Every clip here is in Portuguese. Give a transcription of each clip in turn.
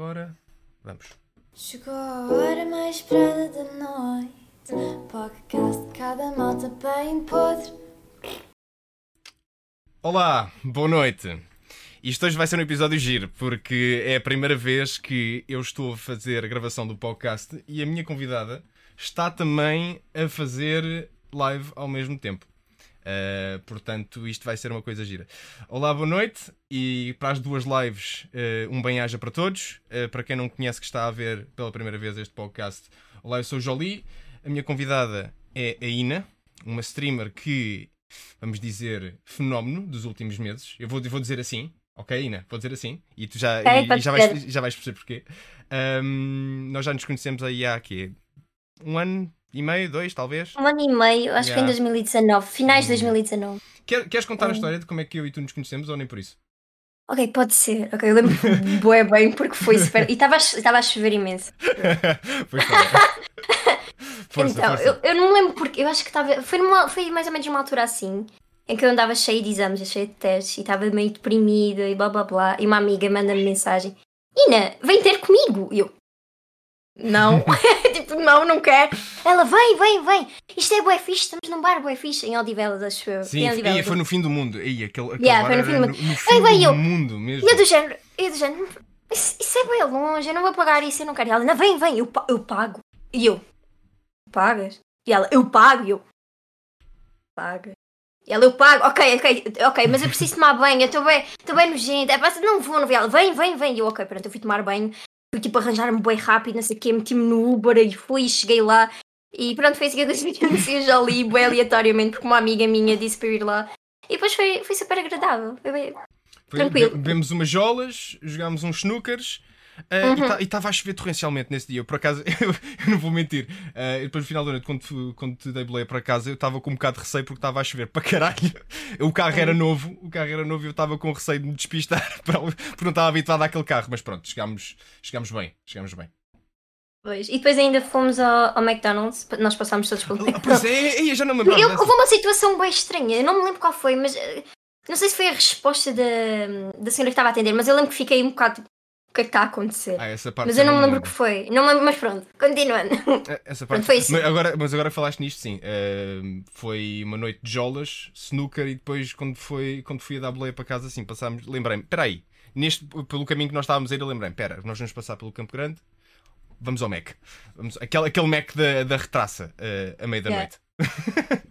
agora. Vamos. Chegou a hora mais esperada da noite. Podcast de cada malta bem podre. Olá, boa noite. Isto hoje vai ser um episódio giro, porque é a primeira vez que eu estou a fazer a gravação do podcast e a minha convidada está também a fazer live ao mesmo tempo. Uh, portanto, isto vai ser uma coisa gira. Olá, boa noite. E para as duas lives, uh, um bem-aja para todos. Uh, para quem não conhece, que está a ver pela primeira vez este podcast, olá, eu sou o Jolie. A minha convidada é a Ina, uma streamer que, vamos dizer, fenómeno dos últimos meses. Eu vou, vou dizer assim, ok, Ina? Vou dizer assim. E tu já, Ok, e, e já, vais, já vais perceber porquê. Um, nós já nos conhecemos aí há aqui um ano e meio, dois, talvez. Um ano e meio, acho que foi em Yeah. 2019, finais de Hum. 2019. Quer- queres contar a Hum. história de como é que eu e tu nos conhecemos ou nem por isso? Ok, pode ser. Ok, eu lembro bué bem porque foi super. E estava a, a chover imenso. pois força, então, força. Eu, eu não me lembro porque. Eu acho que estava. Foi, numa- foi mais ou menos uma altura assim. Em que eu andava cheia de exames, cheia de testes e estava meio deprimida e blá blá blá. E uma amiga manda-me mensagem: Ina, vem ter comigo. E eu: Não, tipo, não, não quero. Ela: Vem, vem, vem. Isto é bué fixe, estamos num bar bué fixe em Odivelas, acho eu. Sim, e foi no fim do mundo. Ei, aquele, aquele Yeah, foi no fim do mundo. no, no fim do eu- mundo mesmo. E eu do género, eu do género, isso, isso é bem longe, eu não vou pagar isso, eu não quero. E ela, não, vem, vem, eu, eu pago. E eu, pagas? E ela, eu pago. E eu, paga. E ela, eu pago, ok, ok, ok, mas eu preciso tomar banho, eu estou bem, estou bem nojenta. É, não vou, não. E ela, vem, vem, vem. E eu, ok, pronto, eu fui tomar banho, fui tipo arranjar-me bem rápido, não sei o quê, meti-me no Uber e fui, cheguei lá. E pronto, foi assim que eu conheci o Jolie, bem aleatoriamente, porque uma amiga minha disse para ir lá. E depois foi, foi super agradável. Foi bem- Foi- tranquilo. be- Bebemos umas jolas, jogámos uns snookers. Ah, Uhum. E estava a chover torrencialmente nesse dia. Eu, por acaso, eu, eu não vou mentir. e depois, no final da noite, quando, quando te dei boleia para casa, eu estava com um bocado de receio porque estava a chover para caralho. O carro Uhum. era novo, o carro era novo e eu estava com receio de me despistar para- porque não estava habituado àquele carro. Mas pronto, chegámos, chegámos bem. Chegámos bem. Pois. E depois ainda fomos ao, ao McDonald's, nós passámos todos pelo Ah, Pois é, eu já não me Eu, dessa. houve uma situação bem estranha, eu não me lembro qual foi, mas eh, não sei se foi a resposta da, da senhora que estava a atender, mas eu lembro que fiquei um bocado tipo, o que é que está a acontecer? Ah, essa parte mas eu não me lembro o que foi, não lembro, mas pronto, continuando. É, Essa Pronto, parte. foi isso. Mas agora, mas agora falaste nisto, sim. Ahm, foi uma noite de jolas, snooker e depois quando, foi, quando fui a dar boleia para casa, assim, passámos. Lembrei-me, espera aí, neste, pelo caminho que nós estávamos a ir, eu lembrei-me, espera, nós vamos passar pelo Campo Grande, vamos ao Mac. Vamos, aquele, aquele Mac da, da retraça, ah, à meia da Yeah. noite.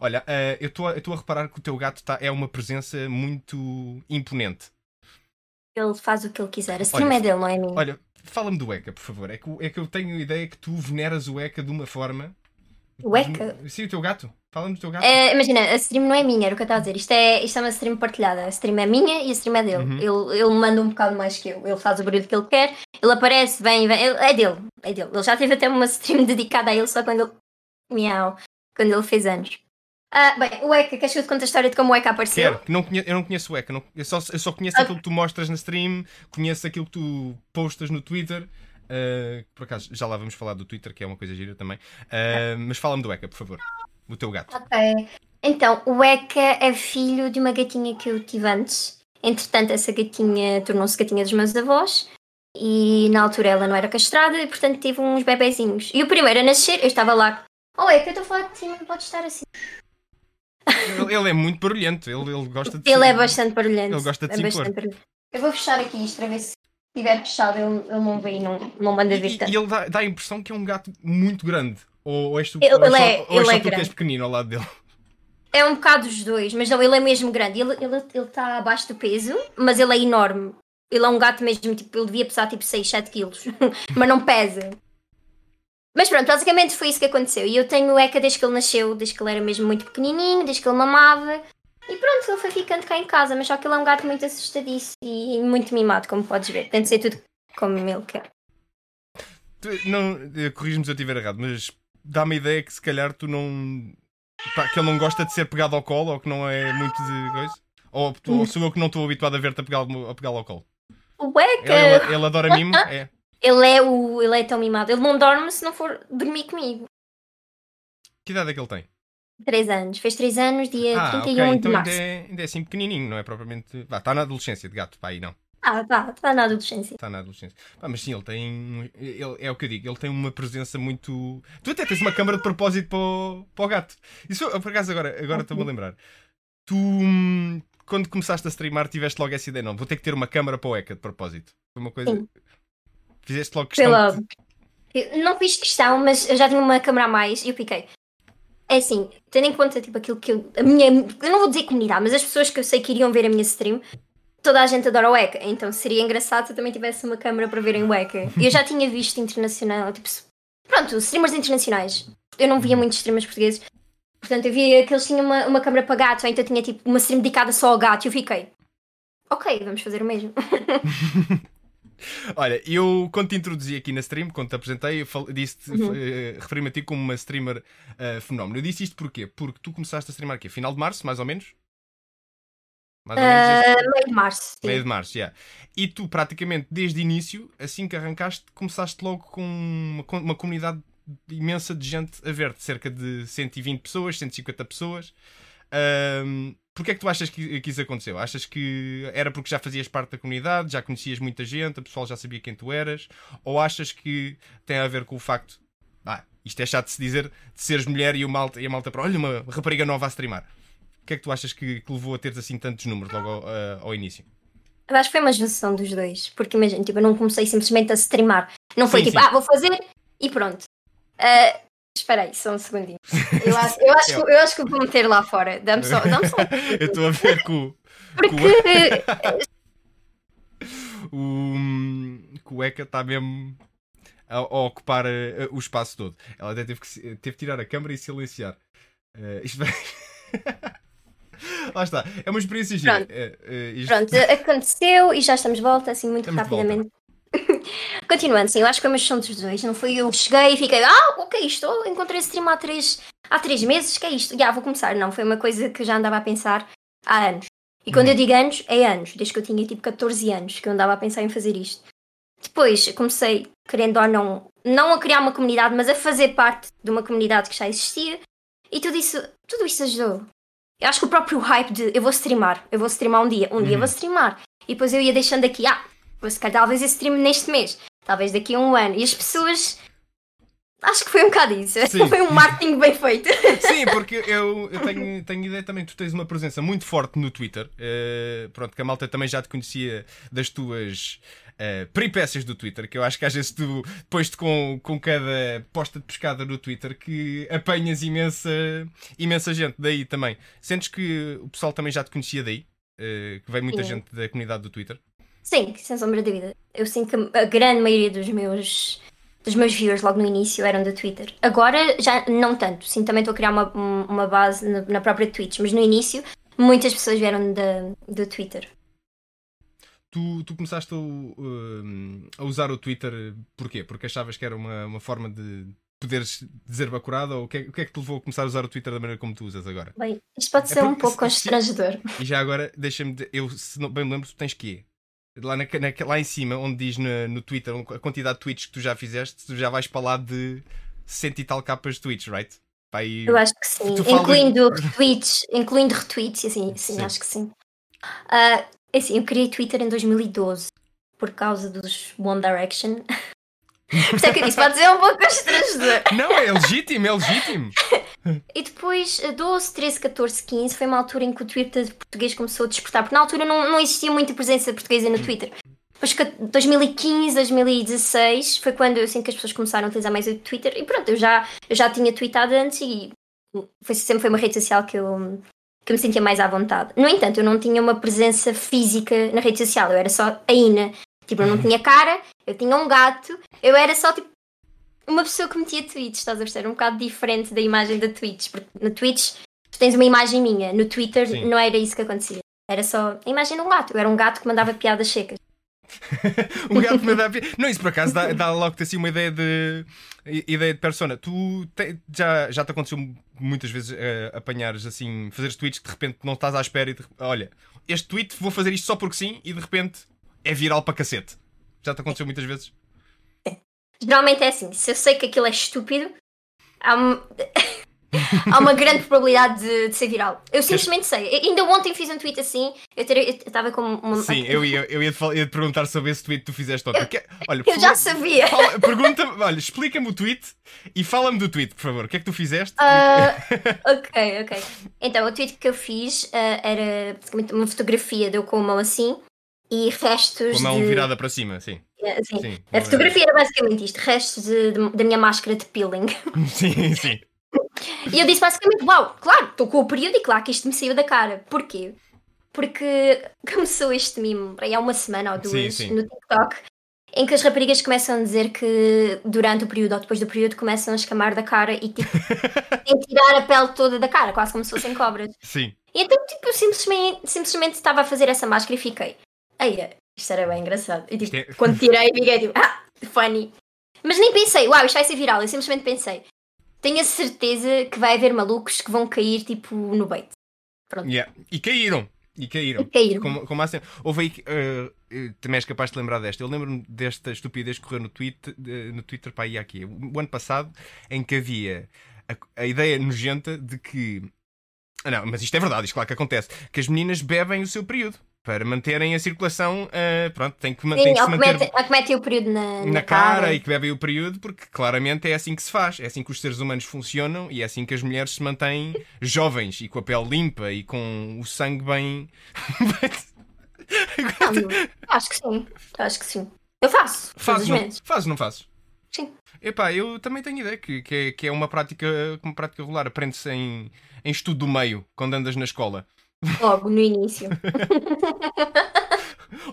Olha, eu estou a- eu estou a reparar que o teu gato tá, é uma presença muito imponente. Ele faz o que ele quiser, a stream Olha, é dele, não é minha. Olha, fala-me do Eka, por favor. É que, é que eu tenho a ideia que tu veneras o Eka de uma forma. O Eka? Sim, o teu gato. Fala-me do teu gato. Eh, imagina, a stream não é minha, era o que eu estava a dizer. Isto é, isto é uma stream partilhada. A stream é minha e a stream é dele. Uhum. Ele, ele manda um bocado mais que eu. Ele faz o barulho que ele quer, ele aparece, vem, vem. ele- é dele, é dele. Ele já teve até uma stream dedicada a ele só quando ele. Miau. Quando ele fez anos. Ah, bem, o Eka, queres que eu te conte a história de como o Eka apareceu? Quero, que não eu não conheço o Eka. não- eu, só, eu só conheço Ah. aquilo que tu mostras na stream, conheço aquilo que tu postas no Twitter. ah, por acaso, já lá vamos falar do Twitter, que é uma coisa gira também. Ah, mas fala-me do Eka, por favor. O teu gato. Ok. Então, o Eka é filho de uma gatinha que eu tive antes. Entretanto, essa gatinha tornou-se gatinha dos meus avós. E na altura ela não era castrada e, portanto, tive uns bebezinhos. E o primeiro a nascer, eu estava lá. Oh, Eka, eu estou a falar de ti, não pode estar assim. Ele, ele é muito barulhento, ele, ele gosta de. Ele é bastante barulhento. Ele gosta de é se bastante impor. Eu vou fechar aqui isto para ver se estiver fechado, ele, ele não vê e não, não manda vir e- tanto. e ele dá, dá a impressão que é um gato muito grande. Ou, ou és tu, Ele- ou és é- ou és ele é tu que és grande. pequenino ao lado dele. É um bocado os dois, mas não, ele é mesmo grande. Ele está ele, ele está abaixo do peso, mas ele é enorme. Ele é um gato mesmo, tipo, ele devia pesar tipo 6, 7 quilos, mas não pesa. Mas pronto, basicamente foi isso que aconteceu. E eu tenho o Eka desde que ele nasceu, desde que ele era mesmo muito pequenininho, desde que ele mamava. E pronto, ele foi ficando cá em casa, mas só que ele é um gato muito assustadiço e muito mimado, como podes ver. Tenta ser tudo como ele quer. Não, eh, corrige-me se eu estiver errado, mas dá-me a ideia que se calhar tu não. pá, que ele não gosta de ser pegado ao colo ou que não é muito de coisa. Ou, ou sou eu que não estou habituado a ver-te a pegá-lo a pegá-lo ao colo. O Ele, Eka, ele, ele adora mimo? É. ele é o, ele é tão mimado. Ele não dorme se não for dormir comigo. Que idade é que ele tem? 3 anos. Fez 3 anos, dia Ah, 31 ok. de Então março. ainda é, ainda é assim pequenininho, não é propriamente. Vá, está na adolescência de gato, pá, aí não. Ah, tá, tá na adolescência. Está na adolescência. Pá, mas sim, ele tem. Ele, é o que eu digo, ele tem uma presença muito. Tu até tens uma câmara de propósito para o, para o gato. Isso, por acaso, agora, agora estou-me a lembrar. Tu, quando começaste a streamar, tiveste logo essa ideia, não? Vou ter que ter uma câmara para o ECA de propósito. Foi uma coisa. Sim. Fizeste logo Foi questão. logo. de- Eu não fiz questão, mas eu já tinha uma câmera a mais e eu fiquei. É assim, tendo em conta tipo, aquilo que eu. A minha. Eu não vou dizer comunidade, mas as pessoas que eu sei que iriam ver a minha stream, toda a gente adora o ECA. Então seria engraçado se eu também tivesse uma câmera para verem o ECA. E eu já tinha visto internacional, tipo. Pronto, streamers internacionais. Eu não via muitos streamers portugueses. Portanto, eu via que eles tinham uma, uma câmera para gato, então tinha tipo uma stream dedicada só ao gato e eu fiquei. Ok, vamos fazer o mesmo. Olha, eu quando te introduzi aqui na stream, quando te apresentei, disse Uhum. eh, referi-me a ti como uma streamer eh, fenómeno. Eu disse isto porquê? Porque tu começaste a streamar aqui, final de março, mais ou menos? Mais ou menos Ah, meio de março. sim. Meio de março, já. E tu, praticamente, desde o início, assim que arrancaste, começaste logo com uma, uma comunidade imensa de gente a ver-te, cerca de 120 pessoas, 150 pessoas. Ahm, Porquê é que tu achas que, que isso aconteceu? Achas que era porque já fazias parte da comunidade, já conhecias muita gente, o pessoal já sabia quem tu eras? Ou achas que tem a ver com o facto, ah, isto é chato de se dizer, de seres mulher e, o malta, e a malta para, olha, uma rapariga nova a streamar? O que é que tu achas que, que levou a teres assim tantos números logo ao, ah, ao início? Eu acho que foi uma junção dos dois. Porque imagina, tipo, eu não comecei simplesmente a streamar. Não foi Sim, tipo, sim. ah, vou fazer e pronto. Ah, espera aí, só um segundinho. Eu acho, eu acho, que- eu acho que vou meter lá fora. Dá-me só, dá-me só. Eu estou a ver o, Porque. o, Eka está mesmo a, a ocupar eh, o espaço todo. Ela até teve que, teve que tirar a câmera e silenciar. Eh, isto vai... Lá está, é uma experiência gira. Pronto. Eh, eh, isto- Pronto, aconteceu e já estamos de volta, assim, muito Estamos rapidamente. Continuando, sim, eu acho que foi uma junção dos dois. Não foi eu cheguei e fiquei, ah, o que é isto? Oh, encontrei esse stream há três, há três meses, que é isto? Já, vou começar. Não, foi uma coisa que eu já andava a pensar há anos. E quando Uhum. eu digo anos, é anos, desde que eu tinha tipo 14 anos, que eu andava a pensar em fazer isto. Depois comecei, querendo ou não, não a criar uma comunidade, mas a fazer parte de uma comunidade que já existia. E tudo isso, tudo isso ajudou. Eu acho que o próprio hype de eu vou streamar, eu vou streamar um dia, um dia Uhum. vou streamar. E depois eu ia deixando aqui, ah, se calhar talvez eu stream neste mês, talvez daqui a um ano. E as pessoas. Acho que foi um bocado isso. Sim. foi um marketing bem feito. Sim, porque eu, eu tenho, tenho ideia também que tu tens uma presença muito forte no Twitter. Eh, pronto, que a malta também já te conhecia das tuas eh, peripécias do Twitter, que eu acho que às vezes tu, depois de com, com cada posta de pescada no Twitter, que apanhas imensa, imensa gente daí também. Sentes que o pessoal também já te conhecia daí? Eh, que veio muita Sim. gente da comunidade do Twitter? Sim, sem sombra de dúvida. Eu sinto que a grande maioria dos meus, dos meus viewers logo no início eram do Twitter. Agora já não tanto. Sim, também estou a criar uma, um- uma base na, própria Twitch, mas no início muitas pessoas vieram da, do Twitter. Tu, tu começaste a, uh, a usar o Twitter porquê? Porque achavas que era uma, uma forma de poderes dizer bacurada? Ou o que, é, o que é que te levou a começar a usar o Twitter da maneira como tu usas agora? Bem, isto pode É ser um porque pouco se- constrangedor. E já agora, deixa-me. Eu, se não bem me lembro, tu tens que Lá, na, na- lá em cima, onde diz na- no Twitter a quantidade de tweets que tu já fizeste, tu já vais para lá de cento e tal capas de tweets, right? Aí- Eu acho que sim. Falas- Incluindo retweets, incluindo retweets, assim, sim, Sim. acho que sim. É assim, eu criei Twitter em 2012 por causa dos One Direction. Por isso é que eu disse, pode ser um pouco constrangedor. Não, é legítimo, é legítimo. E depois, eh, 12, 13, 14, 15, foi uma altura em que o Twitter português começou a despertar, porque na altura não, não existia muita presença portuguesa no Twitter. Depois, que 2015, 2016, foi quando eu sinto que as pessoas começaram a utilizar mais o Twitter. E pronto, eu já, eu já tinha tweetado antes e foi, sempre foi uma rede social que eu, que eu me sentia mais à vontade. No entanto, eu não tinha uma presença física na rede social, eu era só a Ina. Tipo, eu não tinha cara, eu tinha um gato, eu era só tipo uma pessoa que metia tweets, estás a perceber? Um bocado diferente da imagem da Twitch, porque na Twitch tu tens uma imagem minha, no Twitter Sim. não era isso que acontecia. Era só a imagem de um gato, eu era um gato que mandava piadas secas. Um gato me dá. Não, isso por acaso dá, dá logo assim uma ideia de. ideia de persona. Tu te- já, já te aconteceu muitas vezes eh, apanhares assim, fazeres tweets que de repente não estás à espera e de, olha, este tweet vou fazer isto só porque sim e de repente é viral para cacete. Já te aconteceu muitas vezes? Geralmente é assim, se eu sei que aquilo é estúpido, há um- há uma grande probabilidade de, de ser viral. Eu simplesmente sei. Eu- ainda ontem fiz um tweet assim, eu estava com uma. Sim, eu ia, eu ia, te, ia te perguntar sobre esse tweet que tu fizeste ontem. Que- olha, por Eu já sabia. fala- Pergunta, olha, explica-me o tweet e fala-me do tweet, por favor. O que é que tu fizeste? Ah, ok, ok. Então, o tweet que eu fiz ah, era basicamente uma fotografia de eu com a mão assim e restos Com a mão de. virada para cima, sim. Assim, Sim, a fotografia era basicamente isto: restos de- de- da minha máscara de peeling. Sim, sim. E eu disse basicamente: Uau, claro, estou com o período e claro que isto me saiu da cara. Porquê? Porque começou este mimo aí há uma semana ou duas Sim, sim. no TikTok em que as raparigas começam a dizer que durante o período ou depois do período começam a escamar da cara e tipo têm tirar a pele toda da cara, quase como se fossem cobras. Sim. E então tipo, eu simplesmente, simplesmente estava a fazer essa máscara e fiquei, eia, isto era bem engraçado. E tipo, é- quando tirei, fiquei tipo, ah, funny. Mas nem pensei, uau, isto vai ser viral. Eu simplesmente pensei, tenho a certeza que vai haver malucos que vão cair tipo no bait. Yeah. E caíram. E caíram. E caíram. Como, como sempre. Houve aí. eh, também és capaz de lembrar desta. Eu lembro-me desta estupidez que correu no, tweet, eh, no Twitter para aí aqui. O ano passado, em que havia a, a ideia nojenta de que. Ah, não, mas isto é verdade, isto claro que acontece. Que as meninas bebem o seu período para manterem a circulação. eh, pronto, tem que, man- tem Sim, que se que manter metem- ou que metem o período na, na cara, e que bebem o período, porque claramente é assim que se faz, é assim que os seres humanos funcionam e é assim que as mulheres se mantêm jovens e com a pele limpa e com o sangue bem. Não, acho que sim, acho que sim. Eu faço, fazes, não, fazes, não fazes? Sim. Epá, eu também tenho ideia que, que, é, que é uma prática, uma prática regular. Aprende-se em, em estudo do meio, quando andas na escola. Logo, no início.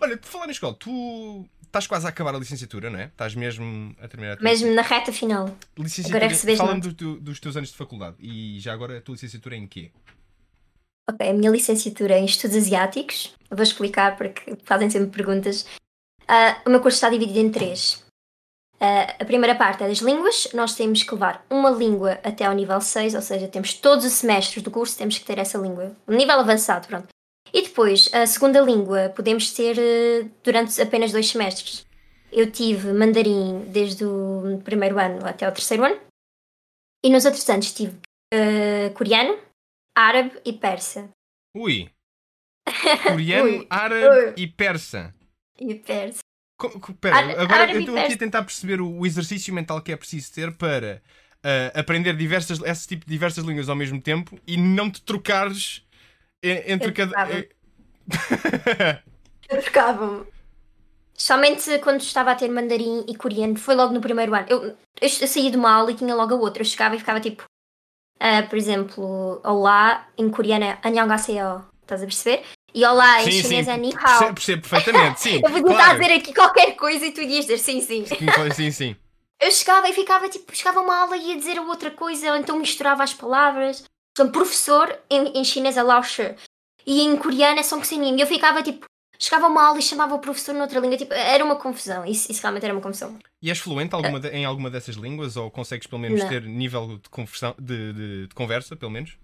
Olha, por falar na escola, tu estás quase a acabar a licenciatura, não é? Estás mesmo a terminar a tua Mesmo na reta final. licenciatura. agora é nota. do teu- dos teus anos de faculdade e já agora a tua licenciatura é em quê? Ok, a minha licenciatura é em Estudos Asiáticos. Eu vou explicar porque fazem sempre perguntas. Ah, o meu curso está dividido em três. Ah, a primeira parte é das línguas. Nós temos que levar uma língua até ao nível 6, ou seja, temos todos os semestres do curso, temos que ter essa língua. Nível avançado, pronto. E depois, a segunda língua, podemos ter eh, durante apenas dois semestres. Eu tive mandarim desde o primeiro ano até o terceiro ano. E nos outros anos tive eh, coreano, árabe e persa. Ui! Coreano, Ui. árabe Ui. e persa. E persa. Co- co- Pera, Árabe- agora eu estou aqui a tentar perceber o, exercício mental que é preciso ter para ah, aprender diversas, esse tipo de diversas línguas ao mesmo tempo e não te trocares entre Eu cada. trocava. Eu trocava-me. Somente quando estava a ter mandarim e coreano, foi logo no primeiro ano. Eu, eu, eu saía de uma aula e tinha logo a outra. Eu chegava e ficava tipo, ah, por exemplo, olá em coreano é annyeonghaseyo. Estás a perceber? E olá em Sim, chinês sim. é ni hao. Percebo, perfeitamente, sim. Eu a claro. dizer aqui qualquer coisa e tu ias dizer sim, sim. Sim, sim. Eu chegava e ficava tipo, chegava a uma aula e ia dizer outra coisa, ou então misturava as palavras. Exemplo, professor em, em chinês é Lao Shi e em coreano é Song Senim. E eu ficava tipo, chegava a uma aula e chamava o professor noutra língua, tipo, era uma confusão. Isso, isso realmente era uma confusão. E és fluente alguma de- em alguma dessas línguas ou consegues pelo menos Não. ter nível de, conversão, de, de- de conversa, pelo menos?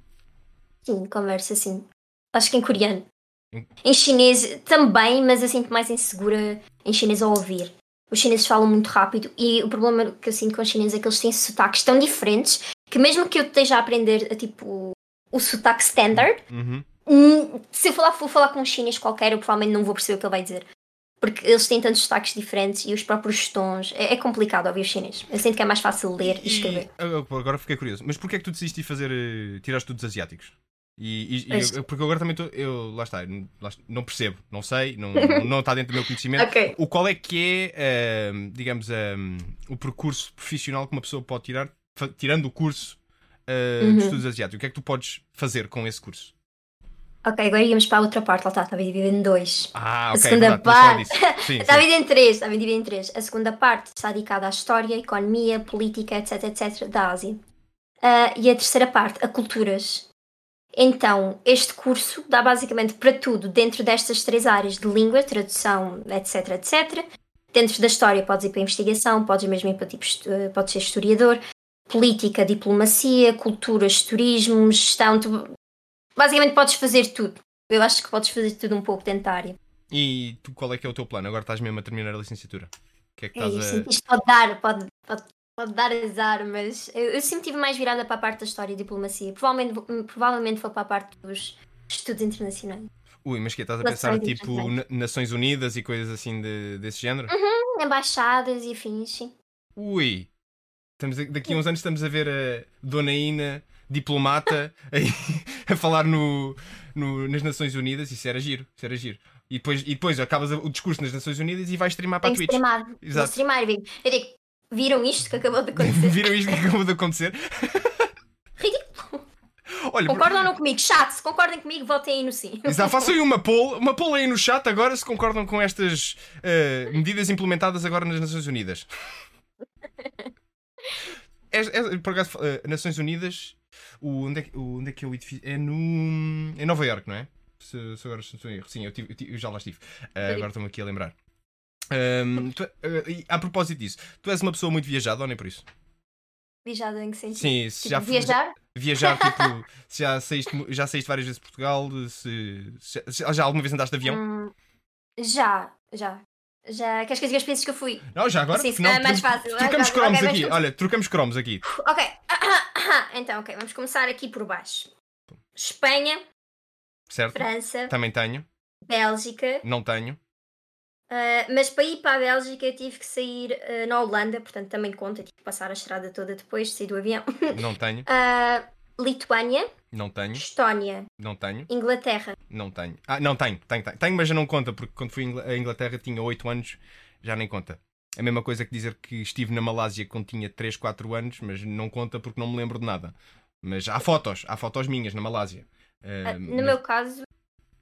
Sim, conversa assim. Acho que em coreano. Em- chinês também, mas eu sinto mais insegura em chinês ao ouvir. Os chineses falam muito rápido e o problema que eu sinto com os chineses é que eles têm sotaques tão diferentes que mesmo que eu esteja a aprender tipo o sotaque standard, Uhum. hum, se eu falar, for falar com um chinês qualquer, eu provavelmente não vou perceber o que ele vai dizer. Porque eles têm tantos sotaques diferentes e os próprios tons. É, é complicado ouvir o chinês. Eu sinto que é mais fácil ler e escrever. E, agora fiquei curioso. Mas porquê é que tu decidiste ir fazer eh, tirar estudos asiáticos? E, e- e eu- porque agora também estou. Eu, lá está, lá não percebo, não sei, não, não está dentro do meu conhecimento. Ok. O qual é que é, ahm, digamos, ahm, o percurso profissional que uma pessoa pode tirar, tirando o curso ah, Uhum. de estudos asiáticos? O que é que tu podes fazer com esse curso? Ok, agora íamos para a outra parte. Lá está, estava dividido em dois. Ah, A ok, segunda verdade, parte. Sim, Está sim. dividido em três, está dividido em três. A segunda parte está dedicada à história, economia, política, etc, etc, da Ásia. Ah, e a terceira parte, a culturas. Então, este curso dá basicamente para tudo dentro destas três áreas de língua, tradução, etc, etc. Dentro da história podes ir para a investigação, podes mesmo ir para tipo, eh, podes ser historiador, política, diplomacia, culturas, turismo, gestão, tu- basicamente podes fazer tudo. Eu acho que podes fazer tudo um pouco dentro da área. E tu, qual é que é o teu plano? Agora estás mesmo a terminar a licenciatura. Que é que É isso, a. isto pode dar, pode, pode Pode dar azar, mas eu, eu sempre estive mais virada para a parte da história e diplomacia. Provavelmente, vou- provavelmente vou para a parte dos estudos internacionais. Ui, mas que estás a pensar foi tipo Nações Unidas e coisas assim de- desse género? Embaixadas e afins, sim. Ui! Estamos a- daqui a uns anos estamos a ver a Dona Ina, diplomata, aí, a falar no, no- nas Nações Unidas. Isso era giro, isso era giro. E depois, e depois acabas o discurso nas Nações Unidas e vais streamar para Tem a Twitch. streamar. Vou Exato. streamar e digo, eu digo, viram isto que acabou de acontecer? Viram isto que acabou de acontecer? Ridículo. Olha, Concordam ou não comigo? Chat, se concordem comigo, votem aí no sim. Exato, façam aí uma poll, uma poll aí no chat agora se concordam com estas eh, medidas implementadas agora nas Nações Unidas. É, é, por acaso, eh, Nações Unidas, o, onde, é, que- o- onde é que é o edifício? É no. em Nova York, não é? Se, se agora estou em erro. Sim, eu, tive- eu tive- eu já lá estive. Eh, agora estou-me aqui a lembrar. Ahm, tu- e a propósito disso, tu és uma pessoa muito viajada ou nem por isso? Viajada em que sentido? Sim, se Tipo, já viajar? viajar, tipo, se já saíste, já saíste várias vezes de Portugal, se, se- já alguma vez andaste de avião? Hum, já, já. Já. Queres que eu diga as experiências que eu fui? Não, já agora? Sim, se não, é mais fácil, Trocamos cromos Ok, aqui. vamos Olha, trocamos cromos aqui. Ok. então, ok, vamos começar aqui por baixo. Espanha, Certo? França, Também tenho. Bélgica. Não tenho. Uh, mas para ir para a Bélgica eu tive que sair uh, na Holanda, portanto também conta, tive que passar a estrada toda depois de sair do avião. Não tenho. Uh, Lituânia, Não tenho. Estónia, Não tenho. Inglaterra. Não tenho. Ah, não tenho. Tenho, tenho. Tenho, mas já não conta, porque quando fui à Inglaterra tinha 8 anos, já nem conta. A mesma coisa que dizer que estive na Malásia quando tinha 3, 4 anos, mas não conta porque não me lembro de nada. Mas há fotos, há fotos minhas na Malásia. Uh, no mas- meu caso,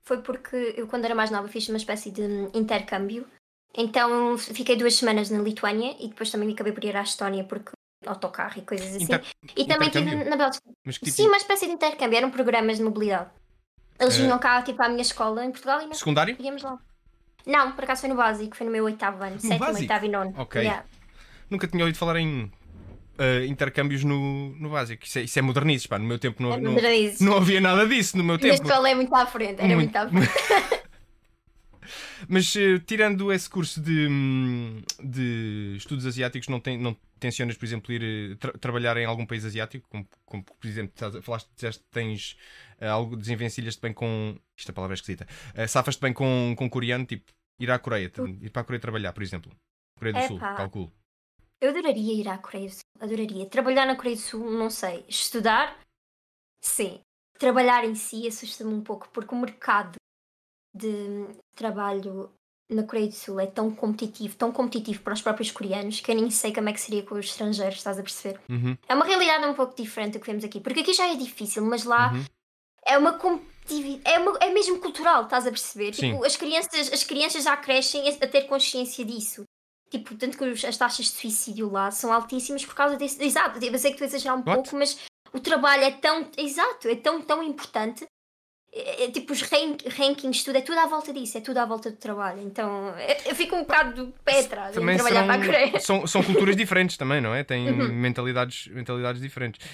foi porque eu, quando era mais nova, fiz uma espécie de intercâmbio. Então fiquei duas semanas na Lituânia e depois também acabei por ir à Estónia porque autocarro e coisas assim. Inter- e também intercâmbio? na Bélgica. Mas tipo Sim, uma espécie de intercâmbio, eram programas de mobilidade. Eles Eh, vinham cá tipo à minha escola em Portugal e nós Secundário? íamos lá. Não, por acaso foi no básico, foi no meu oitavo ano, sétimo, básico? oitavo e nono. Ok. Yeah. Nunca tinha ouvido falar em ah, intercâmbios no, no básico. Isso é, isso é modernices, pá. No meu tempo não, É não, não havia nada disso. No meu Na tempo. escola é muito à frente, era muito, Muito. à frente. Mas eh, tirando esse curso de, hum, de estudos asiáticos, não, tem, não tencionas, por exemplo, ir eh, tra- trabalhar em algum país asiático? Como, como, por exemplo, falaste, disseste tens eh, algo, desenvencilhas-te bem com. Isto a palavra é esquisita. Uh, Safas-te bem com, com coreano, tipo, ir à Coreia, ir para a Coreia trabalhar, por exemplo. Coreia do Sul, Epá. calculo. Eu adoraria ir à Coreia do Sul, adoraria. Trabalhar na Coreia do Sul, não sei. Estudar, sim. Trabalhar em si assusta-me um pouco, porque o mercado de trabalho na Coreia do Sul é tão competitivo, tão competitivo para os próprios coreanos, que eu nem sei como é que seria com os estrangeiros, estás a perceber? Uhum, É uma realidade um pouco diferente do que vemos aqui, porque aqui já é difícil, mas lá uhum. é uma competitividade, é, uma- é mesmo cultural, estás a perceber? Sim. Tipo, as crianças, as crianças já crescem a, a ter consciência disso. Tipo, tanto que as taxas de suicídio lá são altíssimas por causa disso. Exato, eu sei que estou a exagerar um What? pouco, mas o trabalho é tão. Exato, é tão, tão importante. É, é, tipo, os rank, rankings, tudo, é tudo à volta disso, é tudo à volta do trabalho. Então, eu, eu fico um bocado do pé atrás em trabalhar serão- para a Coreia. são, são culturas diferentes também, não é? Têm Uhum. mentalidades, mentalidades diferentes.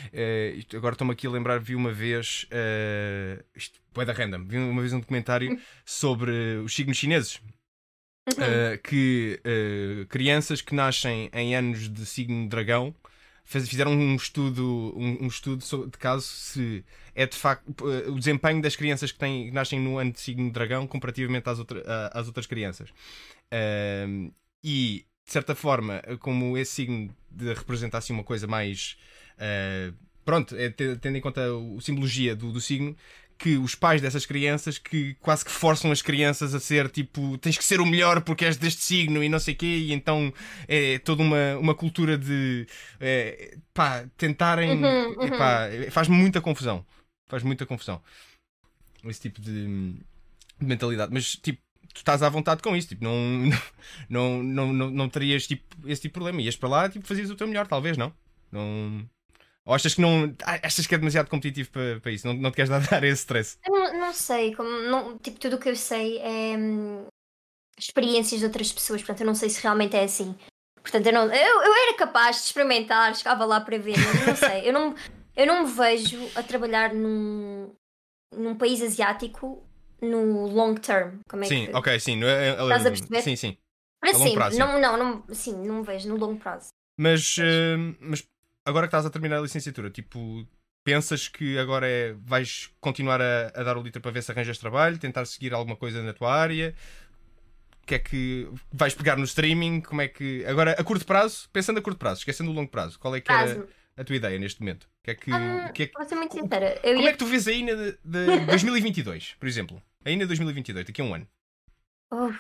Isto- agora estou-me aqui a lembrar, vi uma vez, uh, isto é da random, vi uma vez um documentário sobre os signos chineses. Uhum. Uh, que uh, crianças que nascem em anos de signo dragão fizeram um estudo, um, um estudo de caso se é de facto uh, o desempenho das crianças que, têm, que nascem no ano de signo dragão comparativamente às, outra- a- às outras crianças. Um, e de certa forma, como esse signo de assim uma coisa mais uh, pronto, é, te- tendo em conta a simbologia do, do signo, que os pais dessas crianças que quase que forçam as crianças a ser tipo tens que ser o melhor porque és deste signo e não sei quê, e então é toda uma, uma cultura de é, pá, tentarem Uhum, uhum. epá, faz muita confusão. Faz muita confusão. Esse tipo de, de mentalidade. Mas tipo, tu estás à vontade com isso, tipo, não, não, não, não, não terias tipo, esse tipo de problema. Ias para lá tipo, fazias o teu melhor, talvez, não? Não. Ou achas que não. ah, Achas que é demasiado competitivo para, para isso? Não, não te queres dar, esse stress? Eu não, não sei, como, não, tipo, tudo o que eu sei é hum, experiências de outras pessoas, portanto eu não sei se realmente é assim. Portanto, eu, não, eu, eu era capaz de experimentar, chegava lá para ver, mas eu não sei. Eu não, eu não me vejo a trabalhar num, num país asiático no long term. Como é sim, que... ok, sim. é- é- Estás a perceber? Sim, sim. Longo sempre. prazo, não, não, não, sim, não me vejo no longo prazo. Mas, eh, mas agora que estás a terminar a licenciatura, tipo, pensas que agora é, vais continuar a, a dar o litro para ver se arranjas trabalho, tentar seguir alguma coisa na tua área? O que é que vais pegar no streaming? Como é que. Agora, a curto prazo, pensando a curto prazo, esquecendo o longo prazo, qual é que era a tua ideia neste momento? O que é que. Ah, o que é que- Vou ser muito sincera. Eu como ia é que tu vês a INA de, de 2022, por exemplo? A INA 2022, daqui a um ano. Uf,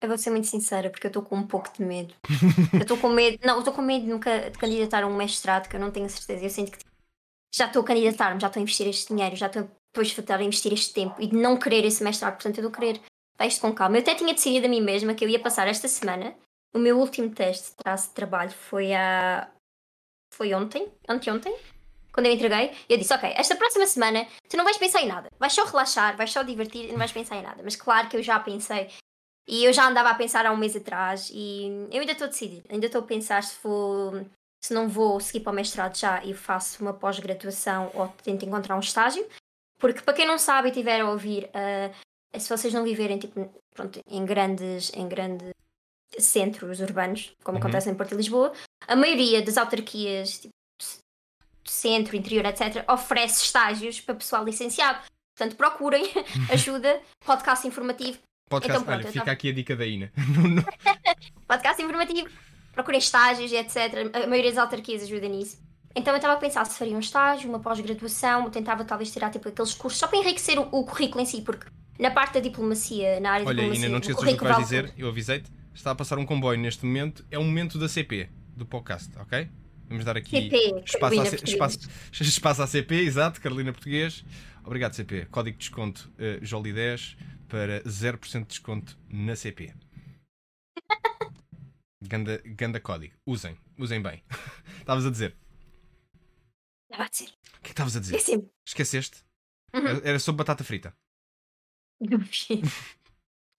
eu vou ser muito sincera, porque eu estou com um pouco de medo. eu estou com medo. Não, eu estou com medo de nunca de candidatar a um mestrado que eu não tenho certeza. Eu sinto que tipo, já estou a candidatar-me, já estou a investir este dinheiro, já estou depois a investir este tempo e de não querer esse mestrado. Portanto, eu vou querer. Vai isto com calma. Eu até tinha decidido a mim mesma que eu ia passar esta semana. O meu último teste de traço de trabalho foi a. Foi ontem? Anteontem? Quando eu entreguei, eu disse: Ok, esta próxima semana tu não vais pensar em nada. Vais só relaxar, vais só divertir e não vais pensar em nada. Mas claro que eu já pensei e eu já andava a pensar há um mês atrás e eu ainda estou a decidir, ainda estou a pensar se vou se não vou seguir para o mestrado já e faço uma pós-graduação ou tento encontrar um estágio. Porque para quem não sabe e tiver a ouvir, ah, se vocês não viverem tipo, pronto, em grandes em grandes centros urbanos, como Uhum. acontece em Porto e Lisboa, a maioria das autarquias, tipo, centro, interior, etc., oferece estágios para pessoal licenciado. Portanto, procurem ajuda, podcast informativo, Podcast, Então pronto, olha, eu fica tava- aqui a dica da INA. Podcast informativo, procurem estágios e etc. A maioria das autarquias ajuda nisso. Então eu estava a pensar se faria um estágio, uma pós-graduação, tentava talvez tirar tipo aqueles cursos só para enriquecer o, o currículo em si, porque na parte da diplomacia, na área de Olha, diplomacia, Ina, não te o esqueças do que vais dizer, tudo. eu avisei-te. Está a passar um comboio neste momento, é o momento da CP, do podcast, ok? Vamos dar aqui CP, espaço, espaço, espaço à CP, exato, Carolina Português. Obrigado, CP. Código de desconto uh, Joli10 para 0% de desconto na CP. Ganda, ganda código. Usem, usem bem. Estavas a dizer. Estava a dizer. O que é que estavas a dizer? Esqueci-me. Esqueceste? Uhum. Era- sobre batata frita.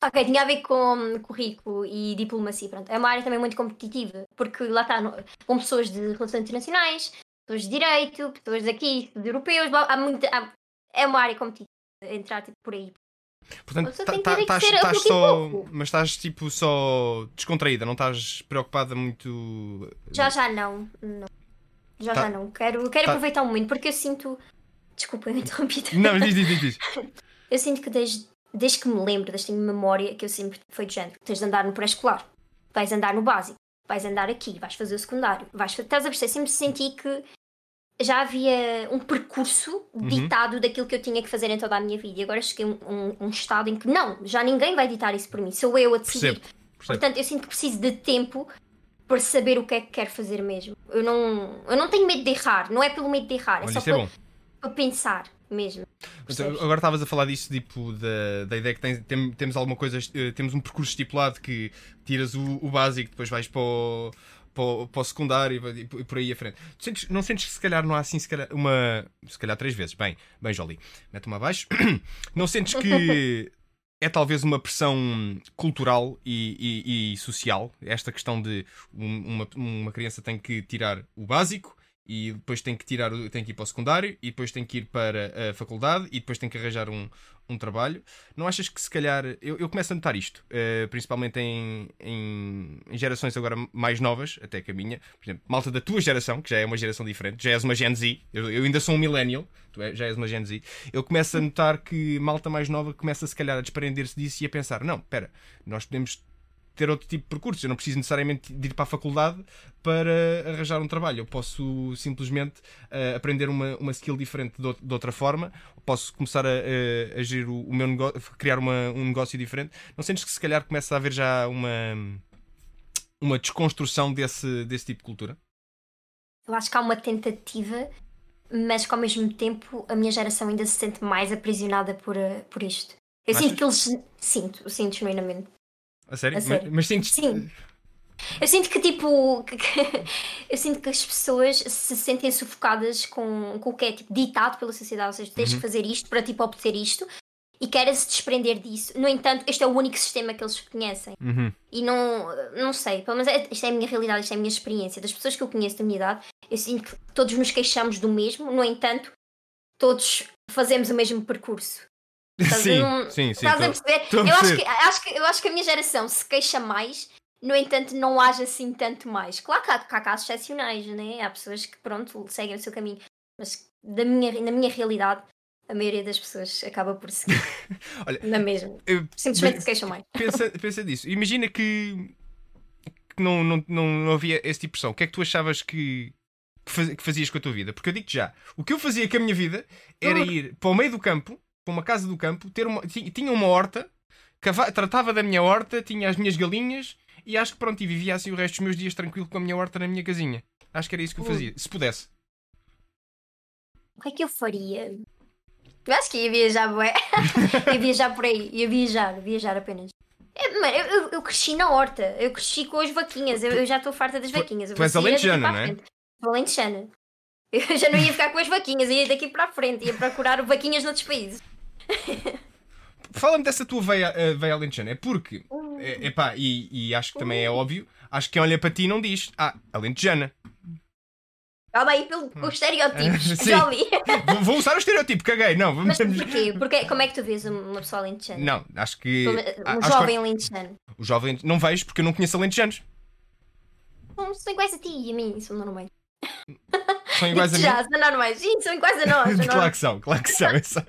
ok, tinha a ver com currículo e diplomacia. Pronto. É uma área também muito competitiva, porque lá está, com pessoas de relações internacionais, pessoas de direito, pessoas daqui, de europeus, há muita, há- é uma área competitiva. Entrar tipo, por aí. Portanto, Você tá- tá- estás estás só. Mas estás tipo só descontraída, não estás preocupada muito. Já já não. não. Já Tá- já não. Quero, quero tá- aproveitar o momento porque eu sinto. Desculpa, eu interrompi. Não, diz, diz, diz. Eu sinto que desde, desde que me lembro, desde que tenho memória, que eu sempre foi de género. Tens de andar no pré-escolar, vais andar no básico, vais andar aqui, vais fazer o secundário, vais Estás a perceber? Sempre senti que já havia um percurso Uhum. ditado daquilo que eu tinha que fazer em toda a minha vida. E agora cheguei a um, um, um estado em que não, já ninguém vai ditar isso por mim, sou eu a decidir. Percebo. percebo. Portanto, eu sinto que preciso de tempo para saber o que é que quero fazer mesmo. Eu não, eu não tenho medo de errar, não é pelo medo de errar, é Olha, só é para, bom. para pensar mesmo. Então, Percebes? agora estavas a falar disso, tipo, da, da ideia que tens, tem- temos alguma coisa, eh, temos um percurso estipulado que tiras o, o básico, depois vais para o, para o, para o secundário e e por- aí à frente. Sentes- não sentes que se calhar não há assim, se calhar, uma. Se calhar três vezes. Bem, bem, Jolie, mete-me abaixo. Não sentes que é talvez uma pressão cultural e, e- e social, esta questão de um- uma, uma criança tem que tirar o básico e depois tem que tirar tem que ir para o secundário e depois tem que ir para a faculdade e depois tem que arranjar um, um trabalho. Não achas que se calhar eu, eu começo a notar isto, eh, principalmente em, em, em gerações agora mais novas, até que a minha, por exemplo, malta da tua geração, que já é uma geração diferente, já és uma Gen Z, eu, eu ainda sou um millennial, tu é- já és uma Gen Z, eu começo a notar que malta mais nova começa se calhar a desprender-se disso e a pensar, não, espera, nós podemos ter outro tipo de percurso. Eu não preciso necessariamente de ir para a faculdade para arranjar um trabalho. Eu posso simplesmente eh, aprender uma, uma skill diferente de, de outra forma. Posso começar a, a, a gerir o, o meu negócio, criar uma- um negócio diferente. Não sentes que se calhar começa a haver já uma, uma desconstrução desse, desse tipo de cultura? Eu acho que há uma tentativa, mas que ao mesmo tempo a minha geração ainda se sente mais aprisionada por, eh, por isto. Eu Achas? sinto que eles. Sinto, sinto genuinamente. A sério? A sério. Mas, mas sentes. Sim. Eu sinto que tipo. que- que- eu sinto que as pessoas se sentem sufocadas com, com o que é tipo, ditado pela sociedade. Ou seja, tens Uhum. que fazer isto para tipo, obter isto e querem se desprender disso. No entanto, este é o único sistema que eles conhecem. Uhum. E não, não sei, pelo menos é- isto é a minha realidade, isto é a minha experiência. Das pessoas que eu conheço da minha idade, eu sinto que todos nos queixamos do mesmo, no entanto, todos fazemos o mesmo percurso. Estás Sim, sim, sim. Estás a perceber? Eu acho, que, acho, que, eu acho que a minha geração se queixa mais no entanto, não haja assim tanto mais. Claro que há, há casos excepcionais, né? Há pessoas que, pronto, seguem o seu caminho, mas da minha, na minha realidade, a maioria das pessoas acaba por seguir. Olha, na mesma. eu- Simplesmente se queixam mais. pensa, pensa disso. Imagina que, que não, não, não, não havia esse tipo de pressão. O que é que tu achavas que, que fazias com a tua vida? Porque eu digo-te já, o que eu fazia com a minha vida era ir para o meio do campo, para uma casa do campo, ter uma, ti- tinha uma horta, tratava da minha horta, tinha as minhas galinhas e acho que pronto, e vivia assim o resto dos meus dias tranquilo com a minha horta na minha casinha. Acho que era isso que eu Ui. fazia, se pudesse. O que é que eu faria? Eu acho que ia viajar, bué. ia viajar por aí, ia viajar, viajar apenas. É, mano, eu, eu, eu cresci na horta, eu cresci com as vaquinhas, eu, eu já estou farta das vaquinhas. eu tu és alentejana, não é? alentejana. Eu já não ia ficar com as vaquinhas, ia daqui para a frente, ia procurar vaquinhas noutros países. Fala-me dessa tua veia, eh, veia alentejana. É porque, Hum. é, epá, e, e acho que também é óbvio, acho que quem olha para ti não diz, ah, alentejana. Calma aí pelo, com os estereótipos, Sim. já ouvi. Vou, vou usar o estereotipo, caguei. Não, vamos. Mas porquê? Porque, como é que tu vês uma pessoa alentejana? Não, acho que. Um acho que jovem alentejano. o jovem. Não vejo porque eu não conheço alentejanos. Não são iguais a ti e a mim, são normais. São iguais a mim. já, são normais. Sim, são iguais a nós. claro que são, claro que são.